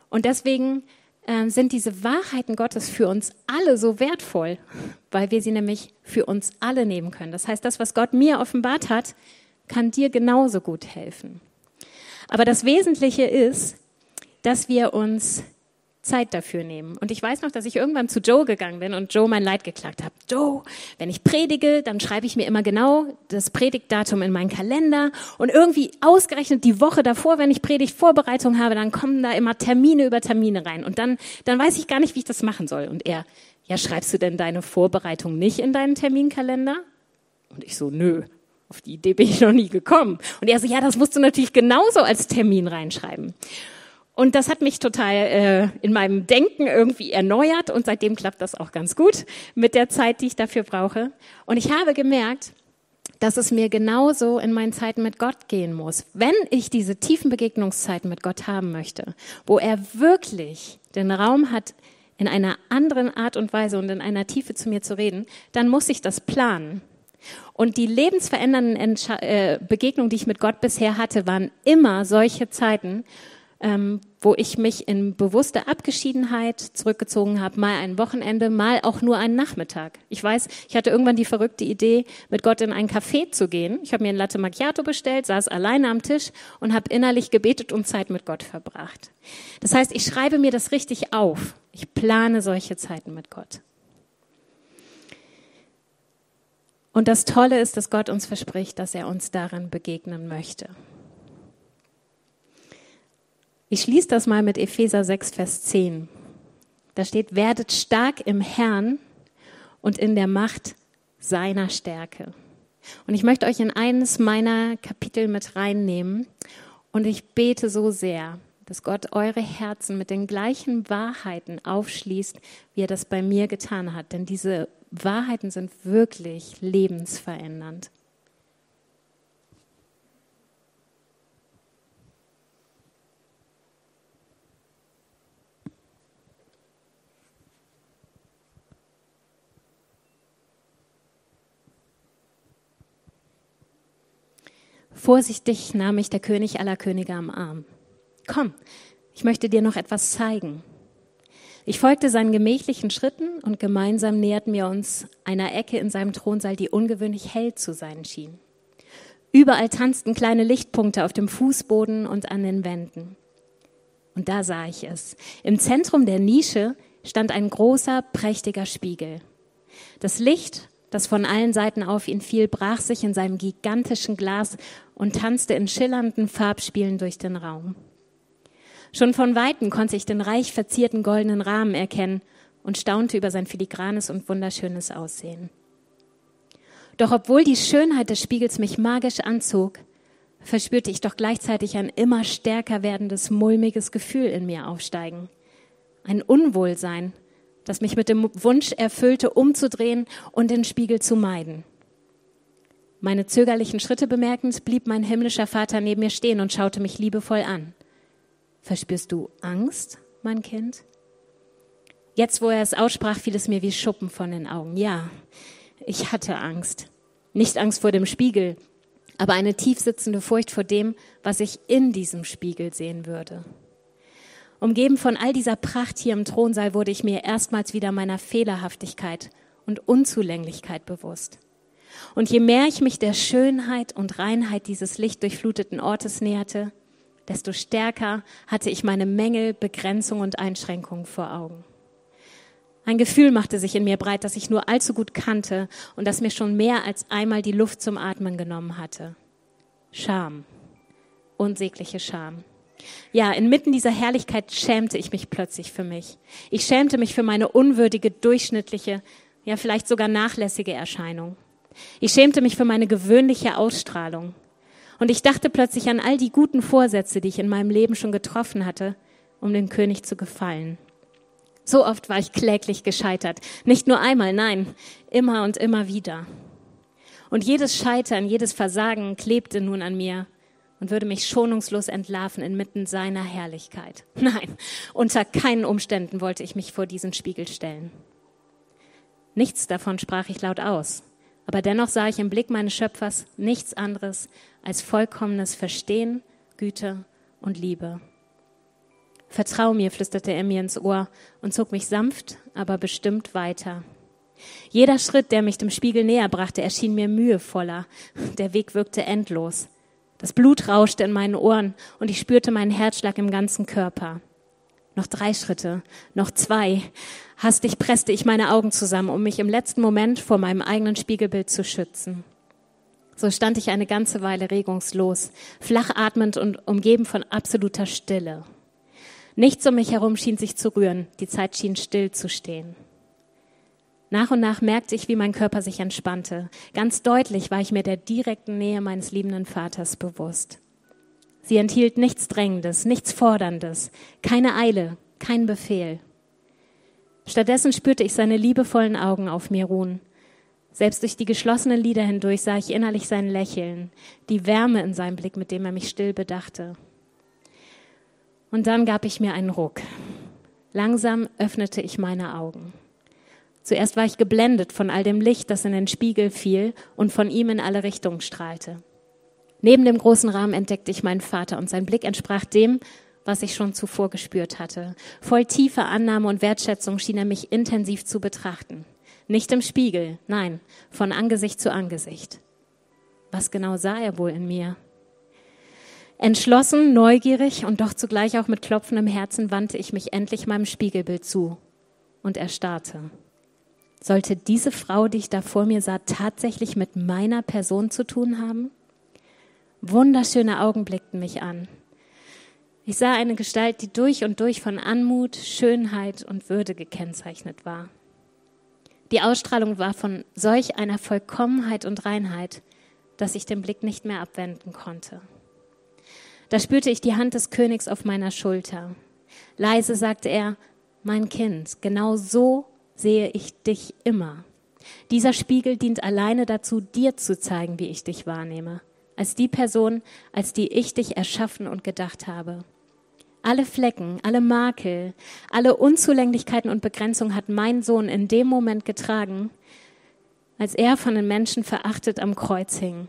Und deswegen äh, sind diese Wahrheiten Gottes für uns alle so wertvoll, weil wir sie nämlich für uns alle nehmen können. Das heißt, das, was Gott mir offenbart hat, kann dir genauso gut helfen. Aber das Wesentliche ist, dass wir uns Zeit dafür nehmen. Und ich weiß noch, dass ich irgendwann zu Joe gegangen bin und Joe mein Leid geklagt habe. Joe, wenn ich predige, dann schreibe ich mir immer genau das Predigtdatum in meinen Kalender und irgendwie ausgerechnet die Woche davor, wenn ich Predigtvorbereitung habe, dann kommen da immer Termine über Termine rein und dann, dann weiß ich gar nicht, wie ich das machen soll. Und er, ja, schreibst du denn deine Vorbereitung nicht in deinen Terminkalender? Und ich so, nö, auf die Idee bin ich noch nie gekommen. Und er so, ja, das musst du natürlich genauso als Termin reinschreiben. Und das hat mich total äh, in meinem Denken irgendwie erneuert und seitdem klappt das auch ganz gut mit der Zeit, die ich dafür brauche. Und ich habe gemerkt, dass es mir genauso in meinen Zeiten mit Gott gehen muss. Wenn ich diese tiefen Begegnungszeiten mit Gott haben möchte, wo er wirklich den Raum hat, in einer anderen Art und Weise und in einer Tiefe zu mir zu reden, dann muss ich das planen. Und die lebensverändernden Entsche äh, Begegnungen, die ich mit Gott bisher hatte, waren immer solche Zeiten, ähm, wo ich mich in bewusster Abgeschiedenheit zurückgezogen habe, mal ein Wochenende, mal auch nur einen Nachmittag. Ich weiß, ich hatte irgendwann die verrückte Idee, mit Gott in ein Café zu gehen. Ich habe mir ein Latte Macchiato bestellt, saß alleine am Tisch und habe innerlich gebetet und Zeit mit Gott verbracht. Das heißt, ich schreibe mir das richtig auf. Ich plane solche Zeiten mit Gott. Und das Tolle ist, dass Gott uns verspricht, dass er uns darin begegnen möchte. Ich schließe das mal mit Epheser 6, Vers 10. Da steht, werdet stark im Herrn und in der Macht seiner Stärke. Und ich möchte euch in eines meiner Kapitel mit reinnehmen. Und ich bete so sehr, dass Gott eure Herzen mit den gleichen Wahrheiten aufschließt, wie er das bei mir getan hat. Denn diese Wahrheiten sind wirklich lebensverändernd. Vorsichtig nahm mich der König aller Könige am Arm. Komm, ich möchte dir noch etwas zeigen. Ich folgte seinen gemächlichen Schritten und gemeinsam näherten wir uns einer Ecke in seinem Thronsaal, die ungewöhnlich hell zu sein schien. Überall tanzten kleine Lichtpunkte auf dem Fußboden und an den Wänden. Und da sah ich es. Im Zentrum der Nische stand ein großer, prächtiger Spiegel. Das Licht das von allen Seiten auf ihn fiel, brach sich in seinem gigantischen Glas und tanzte in schillernden Farbspielen durch den Raum. Schon von Weitem konnte ich den reich verzierten goldenen Rahmen erkennen und staunte über sein filigranes und wunderschönes Aussehen. Doch obwohl die Schönheit des Spiegels mich magisch anzog, verspürte ich doch gleichzeitig ein immer stärker werdendes, mulmiges Gefühl in mir aufsteigen. Ein Unwohlsein, das mich mit dem Wunsch erfüllte, umzudrehen und den Spiegel zu meiden. Meine zögerlichen Schritte bemerkend, blieb mein himmlischer Vater neben mir stehen und schaute mich liebevoll an. Verspürst du Angst, mein Kind? Jetzt, wo er es aussprach, fiel es mir wie Schuppen von den Augen. Ja, ich hatte Angst. Nicht Angst vor dem Spiegel, aber eine tiefsitzende Furcht vor dem, was ich in diesem Spiegel sehen würde. Umgeben von all dieser Pracht hier im Thronsaal wurde ich mir erstmals wieder meiner Fehlerhaftigkeit und Unzulänglichkeit bewusst. Und je mehr ich mich der Schönheit und Reinheit dieses lichtdurchfluteten Ortes näherte, desto stärker hatte ich meine Mängel, Begrenzung und Einschränkungen vor Augen. Ein Gefühl machte sich in mir breit, das ich nur allzu gut kannte und das mir schon mehr als einmal die Luft zum Atmen genommen hatte. Scham, unsägliche Scham. Ja, inmitten dieser Herrlichkeit schämte ich mich plötzlich für mich. Ich schämte mich für meine unwürdige, durchschnittliche, ja vielleicht sogar nachlässige Erscheinung. Ich schämte mich für meine gewöhnliche Ausstrahlung. Und ich dachte plötzlich an all die guten Vorsätze, die ich in meinem Leben schon getroffen hatte, um dem König zu gefallen. So oft war ich kläglich gescheitert. Nicht nur einmal, nein, immer und immer wieder. Und jedes Scheitern, jedes Versagen klebte nun an mir und würde mich schonungslos entlarven inmitten seiner Herrlichkeit. Nein, unter keinen Umständen wollte ich mich vor diesen Spiegel stellen. Nichts davon sprach ich laut aus, aber dennoch sah ich im Blick meines Schöpfers nichts anderes als vollkommenes Verstehen, Güte und Liebe. Vertrau mir, flüsterte er mir ins Ohr und zog mich sanft, aber bestimmt weiter. Jeder Schritt, der mich dem Spiegel näher brachte, erschien mir mühevoller. Der Weg wirkte endlos. Das Blut rauschte in meinen Ohren und ich spürte meinen Herzschlag im ganzen Körper. Noch drei Schritte, noch zwei. Hastig presste ich meine Augen zusammen, um mich im letzten Moment vor meinem eigenen Spiegelbild zu schützen. So stand ich eine ganze Weile regungslos, flach atmend und umgeben von absoluter Stille. Nichts um mich herum schien sich zu rühren, die Zeit schien still zu stehen. Nach und nach merkte ich, wie mein Körper sich entspannte. Ganz deutlich war ich mir der direkten Nähe meines liebenden Vaters bewusst. Sie enthielt nichts Drängendes, nichts Forderndes, keine Eile, kein Befehl. Stattdessen spürte ich seine liebevollen Augen auf mir ruhen. Selbst durch die geschlossenen Lider hindurch sah ich innerlich sein Lächeln, die Wärme in seinem Blick, mit dem er mich still bedachte. Und dann gab ich mir einen Ruck. Langsam öffnete ich meine Augen. Zuerst war ich geblendet von all dem Licht, das in den Spiegel fiel und von ihm in alle Richtungen strahlte. Neben dem großen Rahmen entdeckte ich meinen Vater und sein Blick entsprach dem, was ich schon zuvor gespürt hatte. Voll tiefer Annahme und Wertschätzung schien er mich intensiv zu betrachten. Nicht im Spiegel, nein, von Angesicht zu Angesicht. Was genau sah er wohl in mir? Entschlossen, neugierig und doch zugleich auch mit klopfendem Herzen wandte ich mich endlich meinem Spiegelbild zu und erstarrte. Sollte diese Frau, die ich da vor mir sah, tatsächlich mit meiner Person zu tun haben? Wunderschöne Augen blickten mich an. Ich sah eine Gestalt, die durch und durch von Anmut, Schönheit und Würde gekennzeichnet war. Die Ausstrahlung war von solch einer Vollkommenheit und Reinheit, dass ich den Blick nicht mehr abwenden konnte. Da spürte ich die Hand des Königs auf meiner Schulter. Leise sagte er, mein Kind, genau so sehe ich dich immer. Dieser Spiegel dient alleine dazu, dir zu zeigen, wie ich dich wahrnehme, als die Person, als die ich dich erschaffen und gedacht habe. Alle Flecken, alle Makel, alle Unzulänglichkeiten und Begrenzungen hat mein Sohn in dem Moment getragen, als er von den Menschen verachtet am Kreuz hing,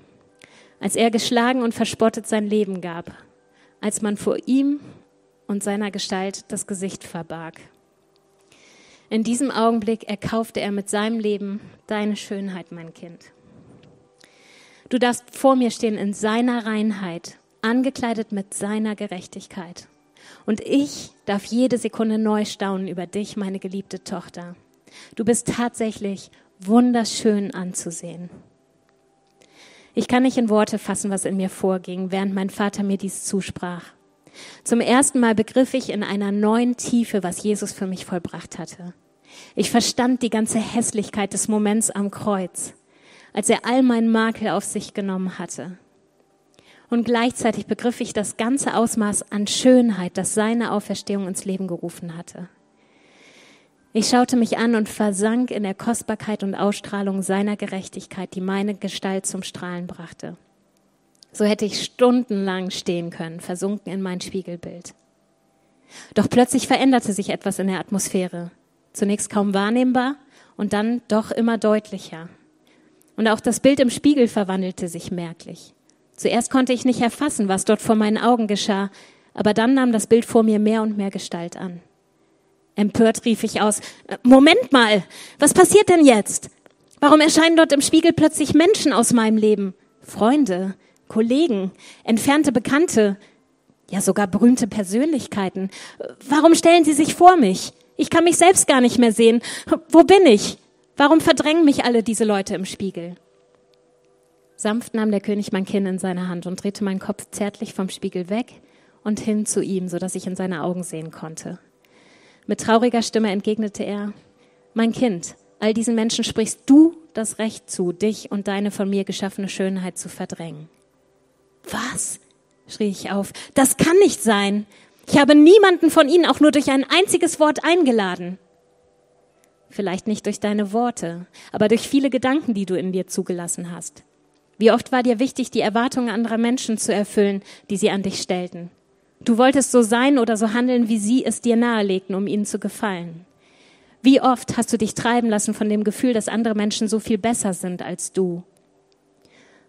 als er geschlagen und verspottet sein Leben gab, als man vor ihm und seiner Gestalt das Gesicht verbarg. In diesem Augenblick erkaufte er mit seinem Leben deine Schönheit, mein Kind. Du darfst vor mir stehen in seiner Reinheit, angekleidet mit seiner Gerechtigkeit. Und ich darf jede Sekunde neu staunen über dich, meine geliebte Tochter. Du bist tatsächlich wunderschön anzusehen. Ich kann nicht in Worte fassen, was in mir vorging, während mein Vater mir dies zusprach. Zum ersten Mal begriff ich in einer neuen Tiefe, was Jesus für mich vollbracht hatte. Ich verstand die ganze Hässlichkeit des Moments am Kreuz, als er all meinen Makel auf sich genommen hatte. Und gleichzeitig begriff ich das ganze Ausmaß an Schönheit, das seine Auferstehung ins Leben gerufen hatte. Ich schaute mich an und versank in der Kostbarkeit und Ausstrahlung seiner Gerechtigkeit, die meine Gestalt zum Strahlen brachte. So hätte ich stundenlang stehen können, versunken in mein Spiegelbild. Doch plötzlich veränderte sich etwas in der Atmosphäre. Zunächst kaum wahrnehmbar und dann doch immer deutlicher. Und auch das Bild im Spiegel verwandelte sich merklich. Zuerst konnte ich nicht erfassen, was dort vor meinen Augen geschah, aber dann nahm das Bild vor mir mehr und mehr Gestalt an. Empört rief ich aus, äh, Moment mal, was passiert denn jetzt? Warum erscheinen dort im Spiegel plötzlich Menschen aus meinem Leben? Freunde, Kollegen, entfernte Bekannte, ja sogar berühmte Persönlichkeiten. Warum stellen sie sich vor mich? Ich kann mich selbst gar nicht mehr sehen. Wo bin ich? Warum verdrängen mich alle diese Leute im Spiegel? Sanft nahm der König mein Kinn in seine Hand und drehte meinen Kopf zärtlich vom Spiegel weg und hin zu ihm, so dass ich in seine Augen sehen konnte. Mit trauriger Stimme entgegnete er, mein Kind, all diesen Menschen sprichst du das Recht zu, dich und deine von mir geschaffene Schönheit zu verdrängen. Was? schrie ich auf. Das kann nicht sein. Ich habe niemanden von ihnen auch nur durch ein einziges Wort eingeladen. Vielleicht nicht durch deine Worte, aber durch viele Gedanken, die du in dir zugelassen hast. Wie oft war dir wichtig, die Erwartungen anderer Menschen zu erfüllen, die sie an dich stellten? Du wolltest so sein oder so handeln, wie sie es dir nahelegten, um ihnen zu gefallen. Wie oft hast du dich treiben lassen von dem Gefühl, dass andere Menschen so viel besser sind als du?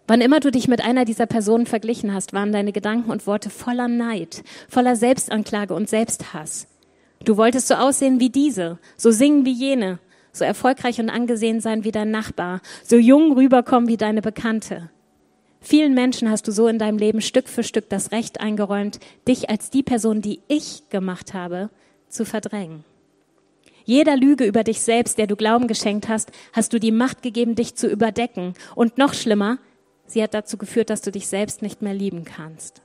Wann immer du dich mit einer dieser Personen verglichen hast, waren deine Gedanken und Worte voller Neid, voller Selbstanklage und Selbsthass. Du wolltest so aussehen wie diese, so singen wie jene, so erfolgreich und angesehen sein wie dein Nachbar, so jung rüberkommen wie deine Bekannte. Vielen Menschen hast du so in deinem Leben Stück für Stück das Recht eingeräumt, dich als die Person, die ich gemacht habe, zu verdrängen. Jeder Lüge über dich selbst, der du Glauben geschenkt hast, hast du die Macht gegeben, dich zu überdecken. Und noch schlimmer, sie hat dazu geführt, dass du dich selbst nicht mehr lieben kannst.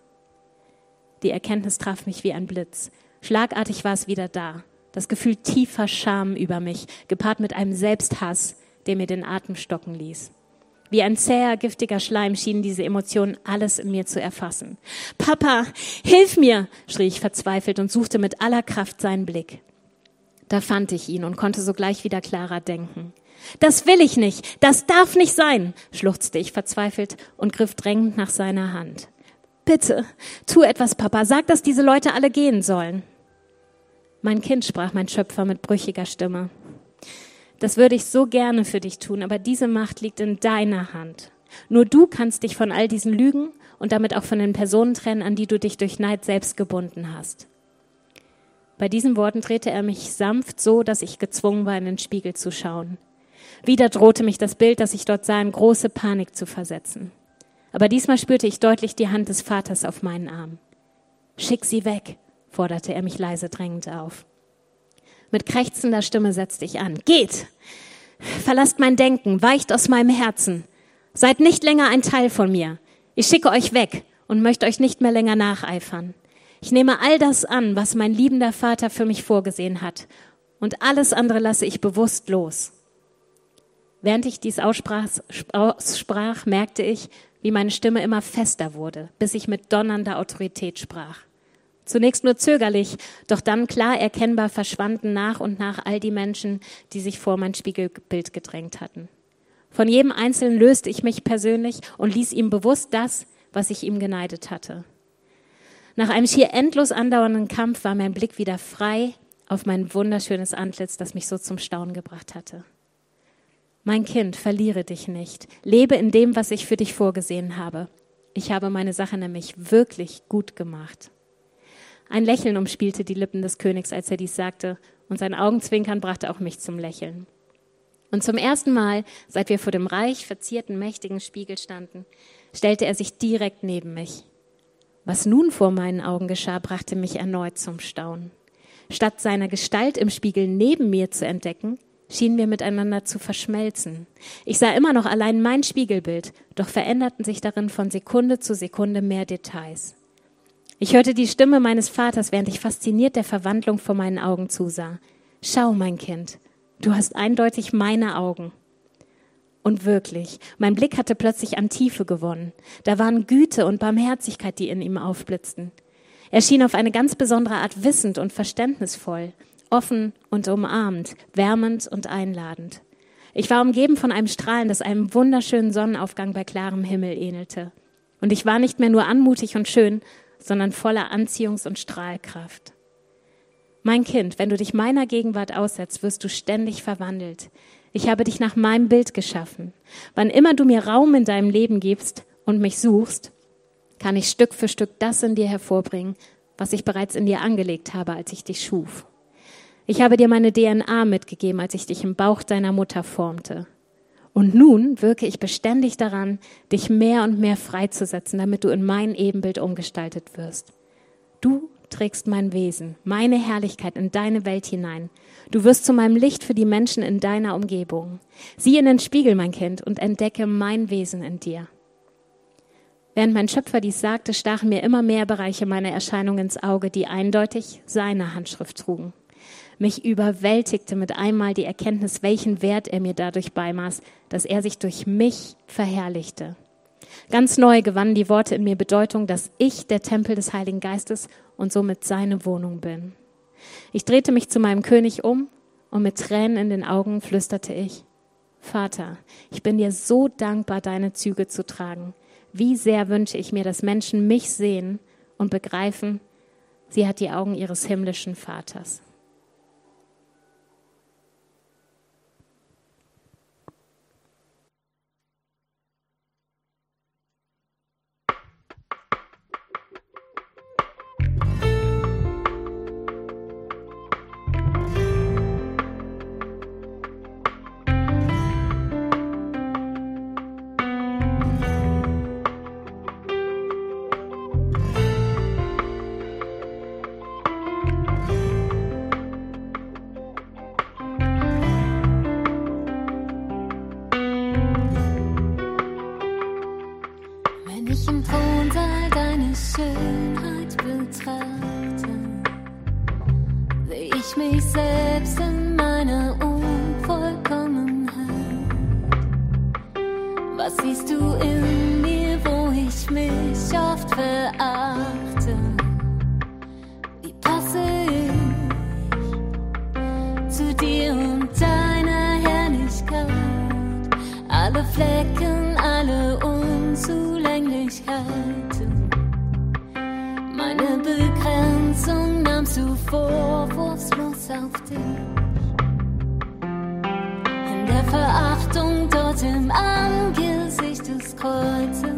Die Erkenntnis traf mich wie ein Blitz. Schlagartig war es wieder da. Das Gefühl tiefer Scham über mich, gepaart mit einem Selbsthass, der mir den Atem stocken ließ. Wie ein zäher, giftiger Schleim schienen diese Emotionen alles in mir zu erfassen. Papa, hilf mir, schrie ich verzweifelt und suchte mit aller Kraft seinen Blick. Da fand ich ihn und konnte sogleich wieder klarer denken. Das will ich nicht, das darf nicht sein, schluchzte ich verzweifelt und griff drängend nach seiner Hand. Bitte, tu etwas, Papa, sag, dass diese Leute alle gehen sollen. Mein Kind, sprach mein Schöpfer mit brüchiger Stimme. Das würde ich so gerne für dich tun, aber diese Macht liegt in deiner Hand. Nur du kannst dich von all diesen Lügen und damit auch von den Personen trennen, an die du dich durch Neid selbst gebunden hast. Bei diesen Worten drehte er mich sanft so, dass ich gezwungen war, in den Spiegel zu schauen. Wieder drohte mich das Bild, das ich dort sah, in große Panik zu versetzen. Aber diesmal spürte ich deutlich die Hand des Vaters auf meinen Arm. Schick sie weg, forderte er mich leise drängend auf. Mit krächzender Stimme setzte ich an. Geht! Verlasst mein Denken, weicht aus meinem Herzen. Seid nicht länger ein Teil von mir. Ich schicke euch weg und möchte euch nicht mehr länger nacheifern. Ich nehme all das an, was mein liebender Vater für mich vorgesehen hat, und alles andere lasse ich bewusst los. Während ich dies aussprach, aussprach, merkte ich, wie meine Stimme immer fester wurde, bis ich mit donnernder Autorität sprach. Zunächst nur zögerlich, doch dann klar erkennbar verschwanden nach und nach all die Menschen, die sich vor mein Spiegelbild gedrängt hatten. Von jedem Einzelnen löste ich mich persönlich und ließ ihm bewusst das, was ich ihm geneidet hatte. Nach einem schier endlos andauernden Kampf war mein Blick wieder frei auf mein wunderschönes Antlitz, das mich so zum Staunen gebracht hatte. Mein Kind, verliere dich nicht. Lebe in dem, was ich für dich vorgesehen habe. Ich habe meine Sache nämlich wirklich gut gemacht. Ein Lächeln umspielte die Lippen des Königs, als er dies sagte, und sein Augenzwinkern brachte auch mich zum Lächeln. Und zum ersten Mal, seit wir vor dem reich verzierten, mächtigen Spiegel standen, stellte er sich direkt neben mich. Was nun vor meinen Augen geschah, brachte mich erneut zum Staunen. Statt seiner Gestalt im Spiegel neben mir zu entdecken, schienen wir miteinander zu verschmelzen. Ich sah immer noch allein mein Spiegelbild, doch veränderten sich darin von Sekunde zu Sekunde mehr Details. Ich hörte die Stimme meines Vaters, während ich fasziniert der Verwandlung vor meinen Augen zusah. Schau, mein Kind, du hast eindeutig meine Augen. Und wirklich, mein Blick hatte plötzlich an Tiefe gewonnen. Da waren Güte und Barmherzigkeit, die in ihm aufblitzten. Er schien auf eine ganz besondere Art wissend und verständnisvoll, offen und umarmend, wärmend und einladend. Ich war umgeben von einem Strahlen, das einem wunderschönen Sonnenaufgang bei klarem Himmel ähnelte. Und ich war nicht mehr nur anmutig und schön, sondern voller Anziehungs- und Strahlkraft. Mein Kind, wenn du dich meiner Gegenwart aussetzt, wirst du ständig verwandelt. Ich habe dich nach meinem Bild geschaffen. Wann immer du mir Raum in deinem Leben gibst und mich suchst, kann ich Stück für Stück das in dir hervorbringen, was ich bereits in dir angelegt habe, als ich dich schuf. Ich habe dir meine DNA mitgegeben, als ich dich im Bauch deiner Mutter formte. Und nun wirke ich beständig daran, dich mehr und mehr freizusetzen, damit du in mein Ebenbild umgestaltet wirst. Du trägst mein Wesen, meine Herrlichkeit in deine Welt hinein. Du wirst zu meinem Licht für die Menschen in deiner Umgebung. Sieh in den Spiegel, mein Kind, und entdecke mein Wesen in dir. Während mein Schöpfer dies sagte, stachen mir immer mehr Bereiche meiner Erscheinung ins Auge, die eindeutig seine Handschrift trugen. Mich überwältigte mit einmal die Erkenntnis, welchen Wert er mir dadurch beimaß, dass er sich durch mich verherrlichte. Ganz neu gewannen die Worte in mir Bedeutung, dass ich der Tempel des Heiligen Geistes und somit seine Wohnung bin. Ich drehte mich zu meinem König um und mit Tränen in den Augen flüsterte ich, Vater, ich bin dir so dankbar, deine Züge zu tragen. Wie sehr wünsche ich mir, dass Menschen mich sehen und begreifen, sie hat die Augen ihres himmlischen Vaters. mich selbst in meiner Unvollkommenheit. Was siehst du in mir, wo ich mich oft verachte? Wie passe ich zu dir und deiner Herrlichkeit? Alle Flecken, alle Unzulänglichkeiten, meine Begrenzung du vorwurfslos auf dich. Verachtung dort im Angesicht des Kreuzes.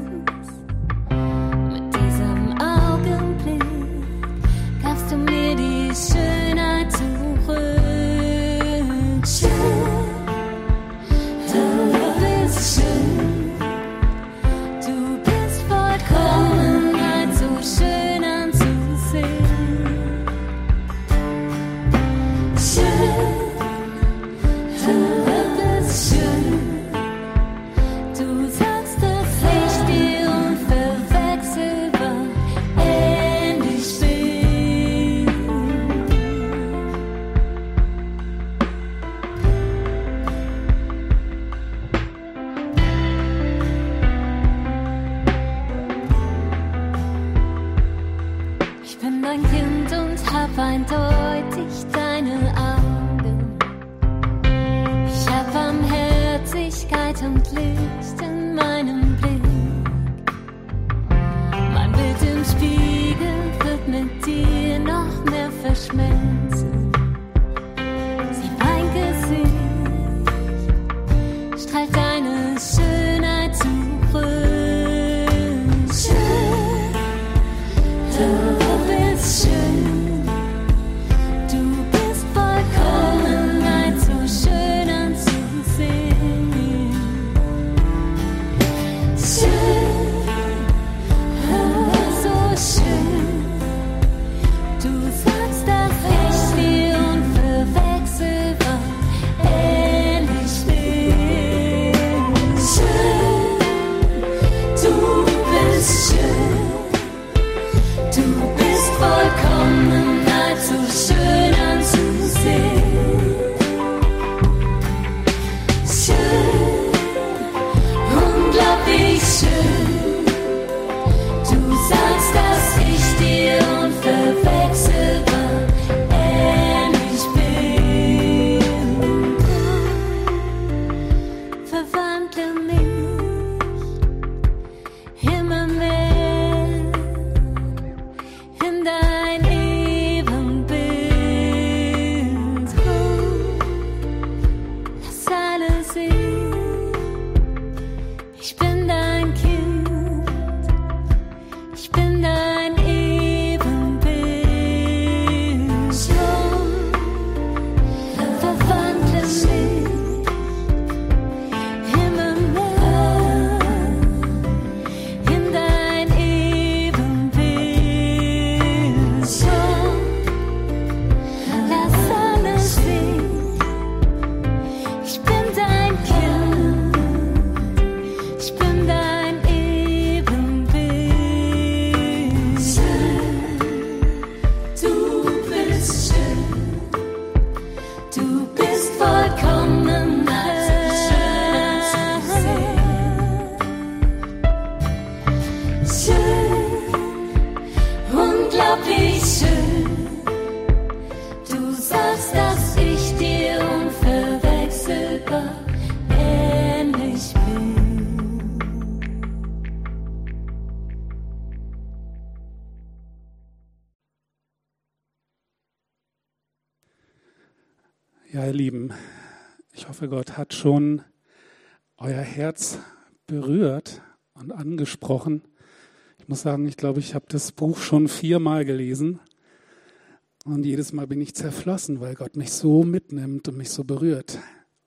Ja, ihr Lieben, ich hoffe, Gott hat schon euer Herz berührt und angesprochen. Ich muss sagen, ich glaube, ich habe das Buch schon viermal gelesen und jedes Mal bin ich zerflossen, weil Gott mich so mitnimmt und mich so berührt.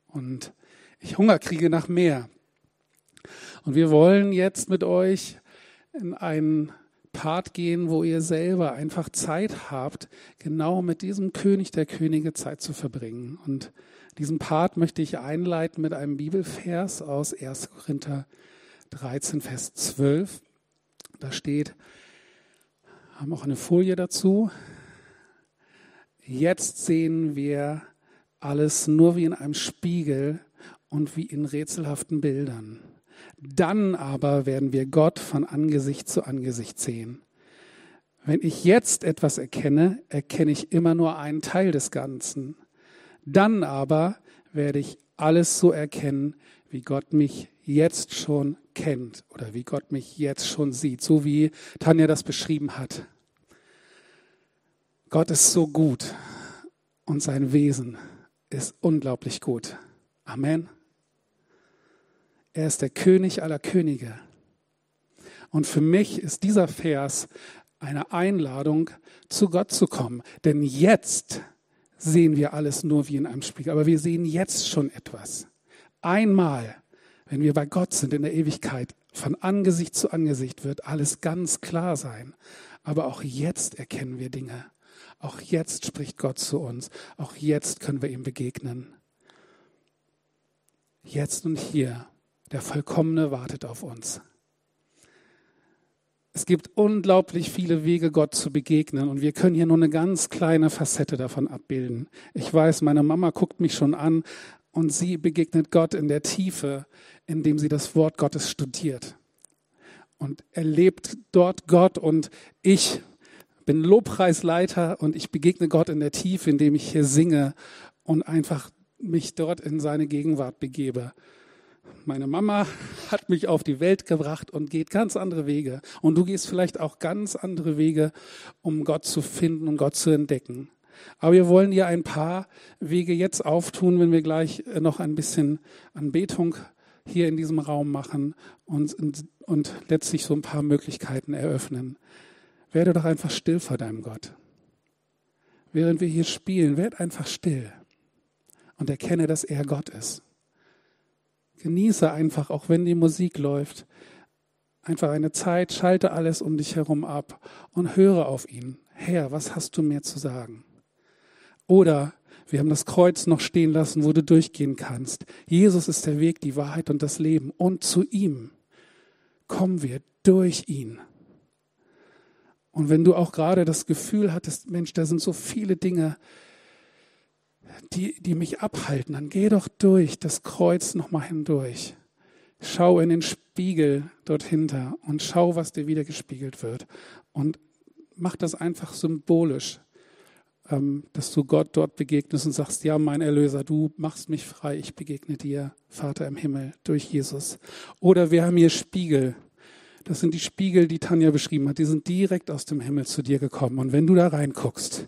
Und ich Hunger kriege nach mehr. Und wir wollen jetzt mit euch in einen Part gehen, wo ihr selber einfach Zeit habt, genau mit diesem König der Könige Zeit zu verbringen. Und diesen Part möchte ich einleiten mit einem Bibelvers aus 1. Korinther 13, Vers 12. Da steht, haben auch eine Folie dazu. Jetzt sehen wir alles nur wie in einem Spiegel und wie in rätselhaften Bildern. Dann aber werden wir Gott von Angesicht zu Angesicht sehen. Wenn ich jetzt etwas erkenne, erkenne ich immer nur einen Teil des Ganzen. Dann aber werde ich alles so erkennen, wie Gott mich jetzt schon kennt oder wie Gott mich jetzt schon sieht, so wie Tanja das beschrieben hat. Gott ist so gut und sein Wesen ist unglaublich gut. Amen. Er ist der König aller Könige. Und für mich ist dieser Vers eine Einladung, zu Gott zu kommen. Denn jetzt sehen wir alles nur wie in einem Spiegel. Aber wir sehen jetzt schon etwas. Einmal, wenn wir bei Gott sind in der Ewigkeit, von Angesicht zu Angesicht wird alles ganz klar sein. Aber auch jetzt erkennen wir Dinge. Auch jetzt spricht Gott zu uns. Auch jetzt können wir ihm begegnen. Jetzt und hier. Der Vollkommene wartet auf uns. Es gibt unglaublich viele Wege, Gott zu begegnen und wir können hier nur eine ganz kleine Facette davon abbilden. Ich weiß, meine Mama guckt mich schon an und sie begegnet Gott in der Tiefe, indem sie das Wort Gottes studiert und erlebt dort Gott und ich bin Lobpreisleiter und ich begegne Gott in der Tiefe, indem ich hier singe und einfach mich dort in seine Gegenwart begebe. Meine Mama hat mich auf die Welt gebracht und geht ganz andere Wege. Und du gehst vielleicht auch ganz andere Wege, um Gott zu finden und Gott zu entdecken. Aber wir wollen dir ein paar Wege jetzt auftun, wenn wir gleich noch ein bisschen Anbetung hier in diesem Raum machen und, und, und letztlich so ein paar Möglichkeiten eröffnen. Werde doch einfach still vor deinem Gott. Während wir hier spielen, werd einfach still und erkenne, dass er Gott ist. Genieße einfach, auch wenn die Musik läuft, einfach eine Zeit, schalte alles um dich herum ab und höre auf ihn. Herr, was hast du mir zu sagen? Oder wir haben das Kreuz noch stehen lassen, wo du durchgehen kannst. Jesus ist der Weg, die Wahrheit und das Leben. Und zu ihm kommen wir durch ihn. Und wenn du auch gerade das Gefühl hattest, Mensch, da sind so viele Dinge, die, die mich abhalten, dann geh doch durch das Kreuz nochmal hindurch. Schau in den Spiegel dort hinter und schau, was dir wieder gespiegelt wird. Und mach das einfach symbolisch, ähm, dass du Gott dort begegnest und sagst, ja, mein Erlöser, du machst mich frei, ich begegne dir, Vater im Himmel, durch Jesus. Oder wir haben hier Spiegel. Das sind die Spiegel, die Tanja beschrieben hat. Die sind direkt aus dem Himmel zu dir gekommen. Und wenn du da reinguckst,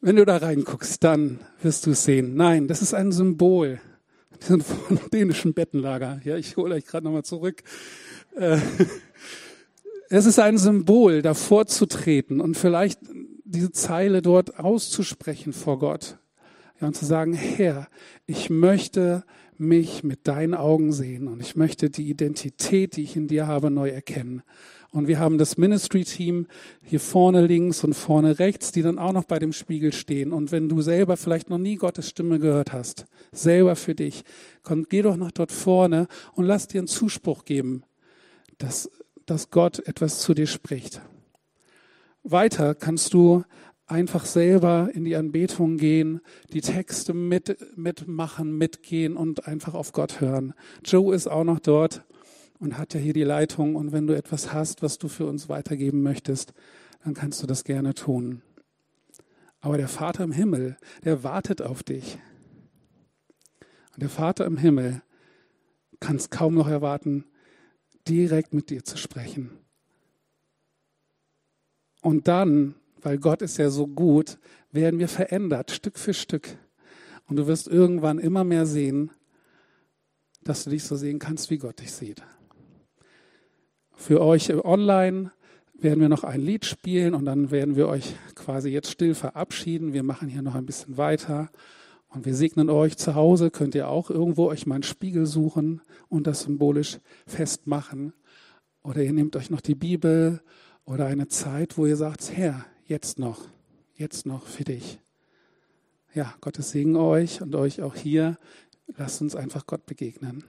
wenn du da reinguckst, dann wirst du es sehen. Nein, das ist ein Symbol. Die sind vom dänischen Bettenlager. Ja, ich hole euch gerade nochmal zurück. Äh, es ist ein Symbol, davor zu treten und vielleicht diese Zeile dort auszusprechen vor Gott. Ja, und zu sagen, Herr, ich möchte mich mit deinen Augen sehen und ich möchte die Identität, die ich in dir habe, neu erkennen. Und wir haben das Ministry-Team hier vorne links und vorne rechts, die dann auch noch bei dem Spiegel stehen. Und wenn du selber vielleicht noch nie Gottes Stimme gehört hast, selber für dich, komm, geh doch nach dort vorne und lass dir einen Zuspruch geben, dass, dass Gott etwas zu dir spricht. Weiter kannst du einfach selber in die Anbetung gehen, die Texte mit, mitmachen, mitgehen und einfach auf Gott hören. Joe ist auch noch dort und hat ja hier die Leitung. Und wenn du etwas hast, was du für uns weitergeben möchtest, dann kannst du das gerne tun. Aber der Vater im Himmel, der wartet auf dich. Und der Vater im Himmel kann es kaum noch erwarten, direkt mit dir zu sprechen. Und dann, weil Gott ist ja so gut, werden wir verändert, Stück für Stück. Und du wirst irgendwann immer mehr sehen, dass du dich so sehen kannst, wie Gott dich sieht. Für euch online werden wir noch ein Lied spielen und dann werden wir euch quasi jetzt still verabschieden. Wir machen hier noch ein bisschen weiter und wir segnen euch zu Hause. Könnt ihr auch irgendwo euch mal einen Spiegel suchen und das symbolisch festmachen. Oder ihr nehmt euch noch die Bibel oder eine Zeit, wo ihr sagt, Herr, jetzt noch, jetzt noch für dich. Ja, Gottes Segen euch und euch auch hier. Lasst uns einfach Gott begegnen.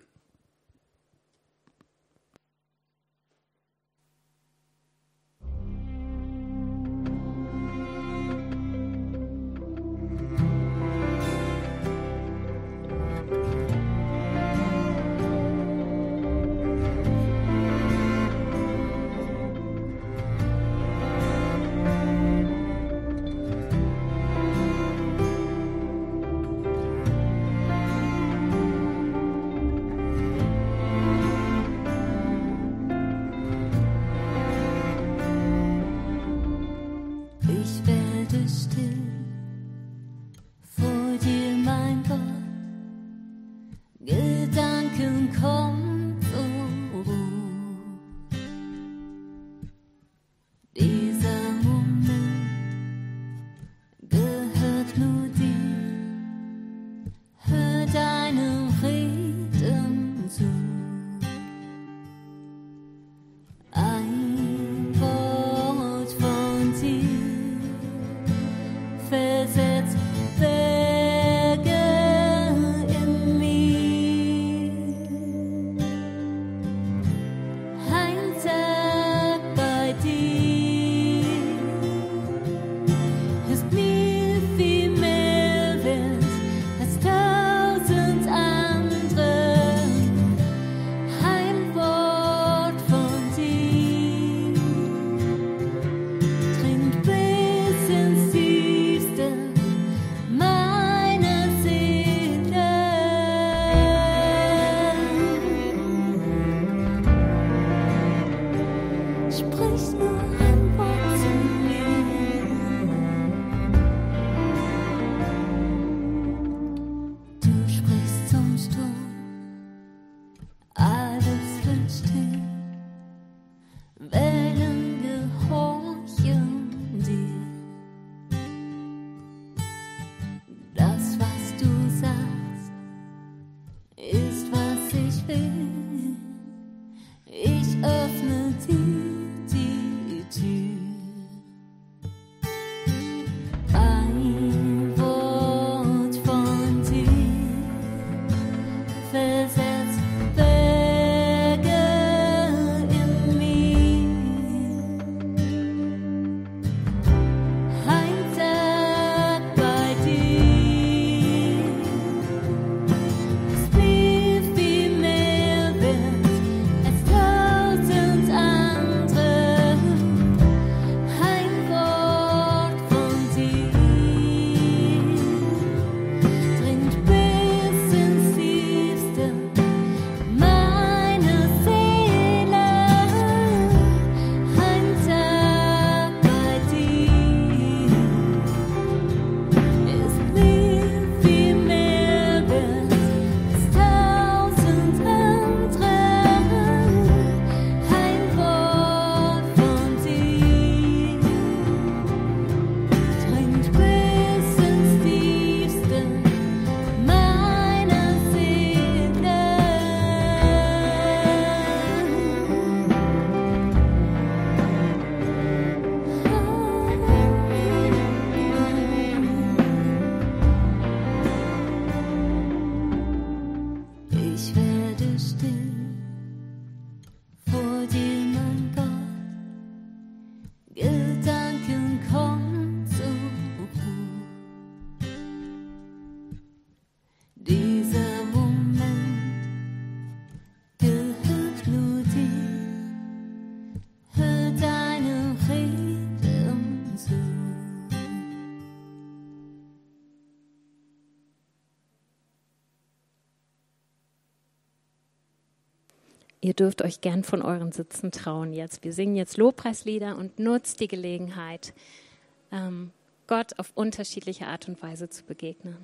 Ihr dürft euch gern von euren Sitzen trauen jetzt. Wir singen jetzt Lobpreislieder und nutzt die Gelegenheit, ähm, Gott auf unterschiedliche Art und Weise zu begegnen.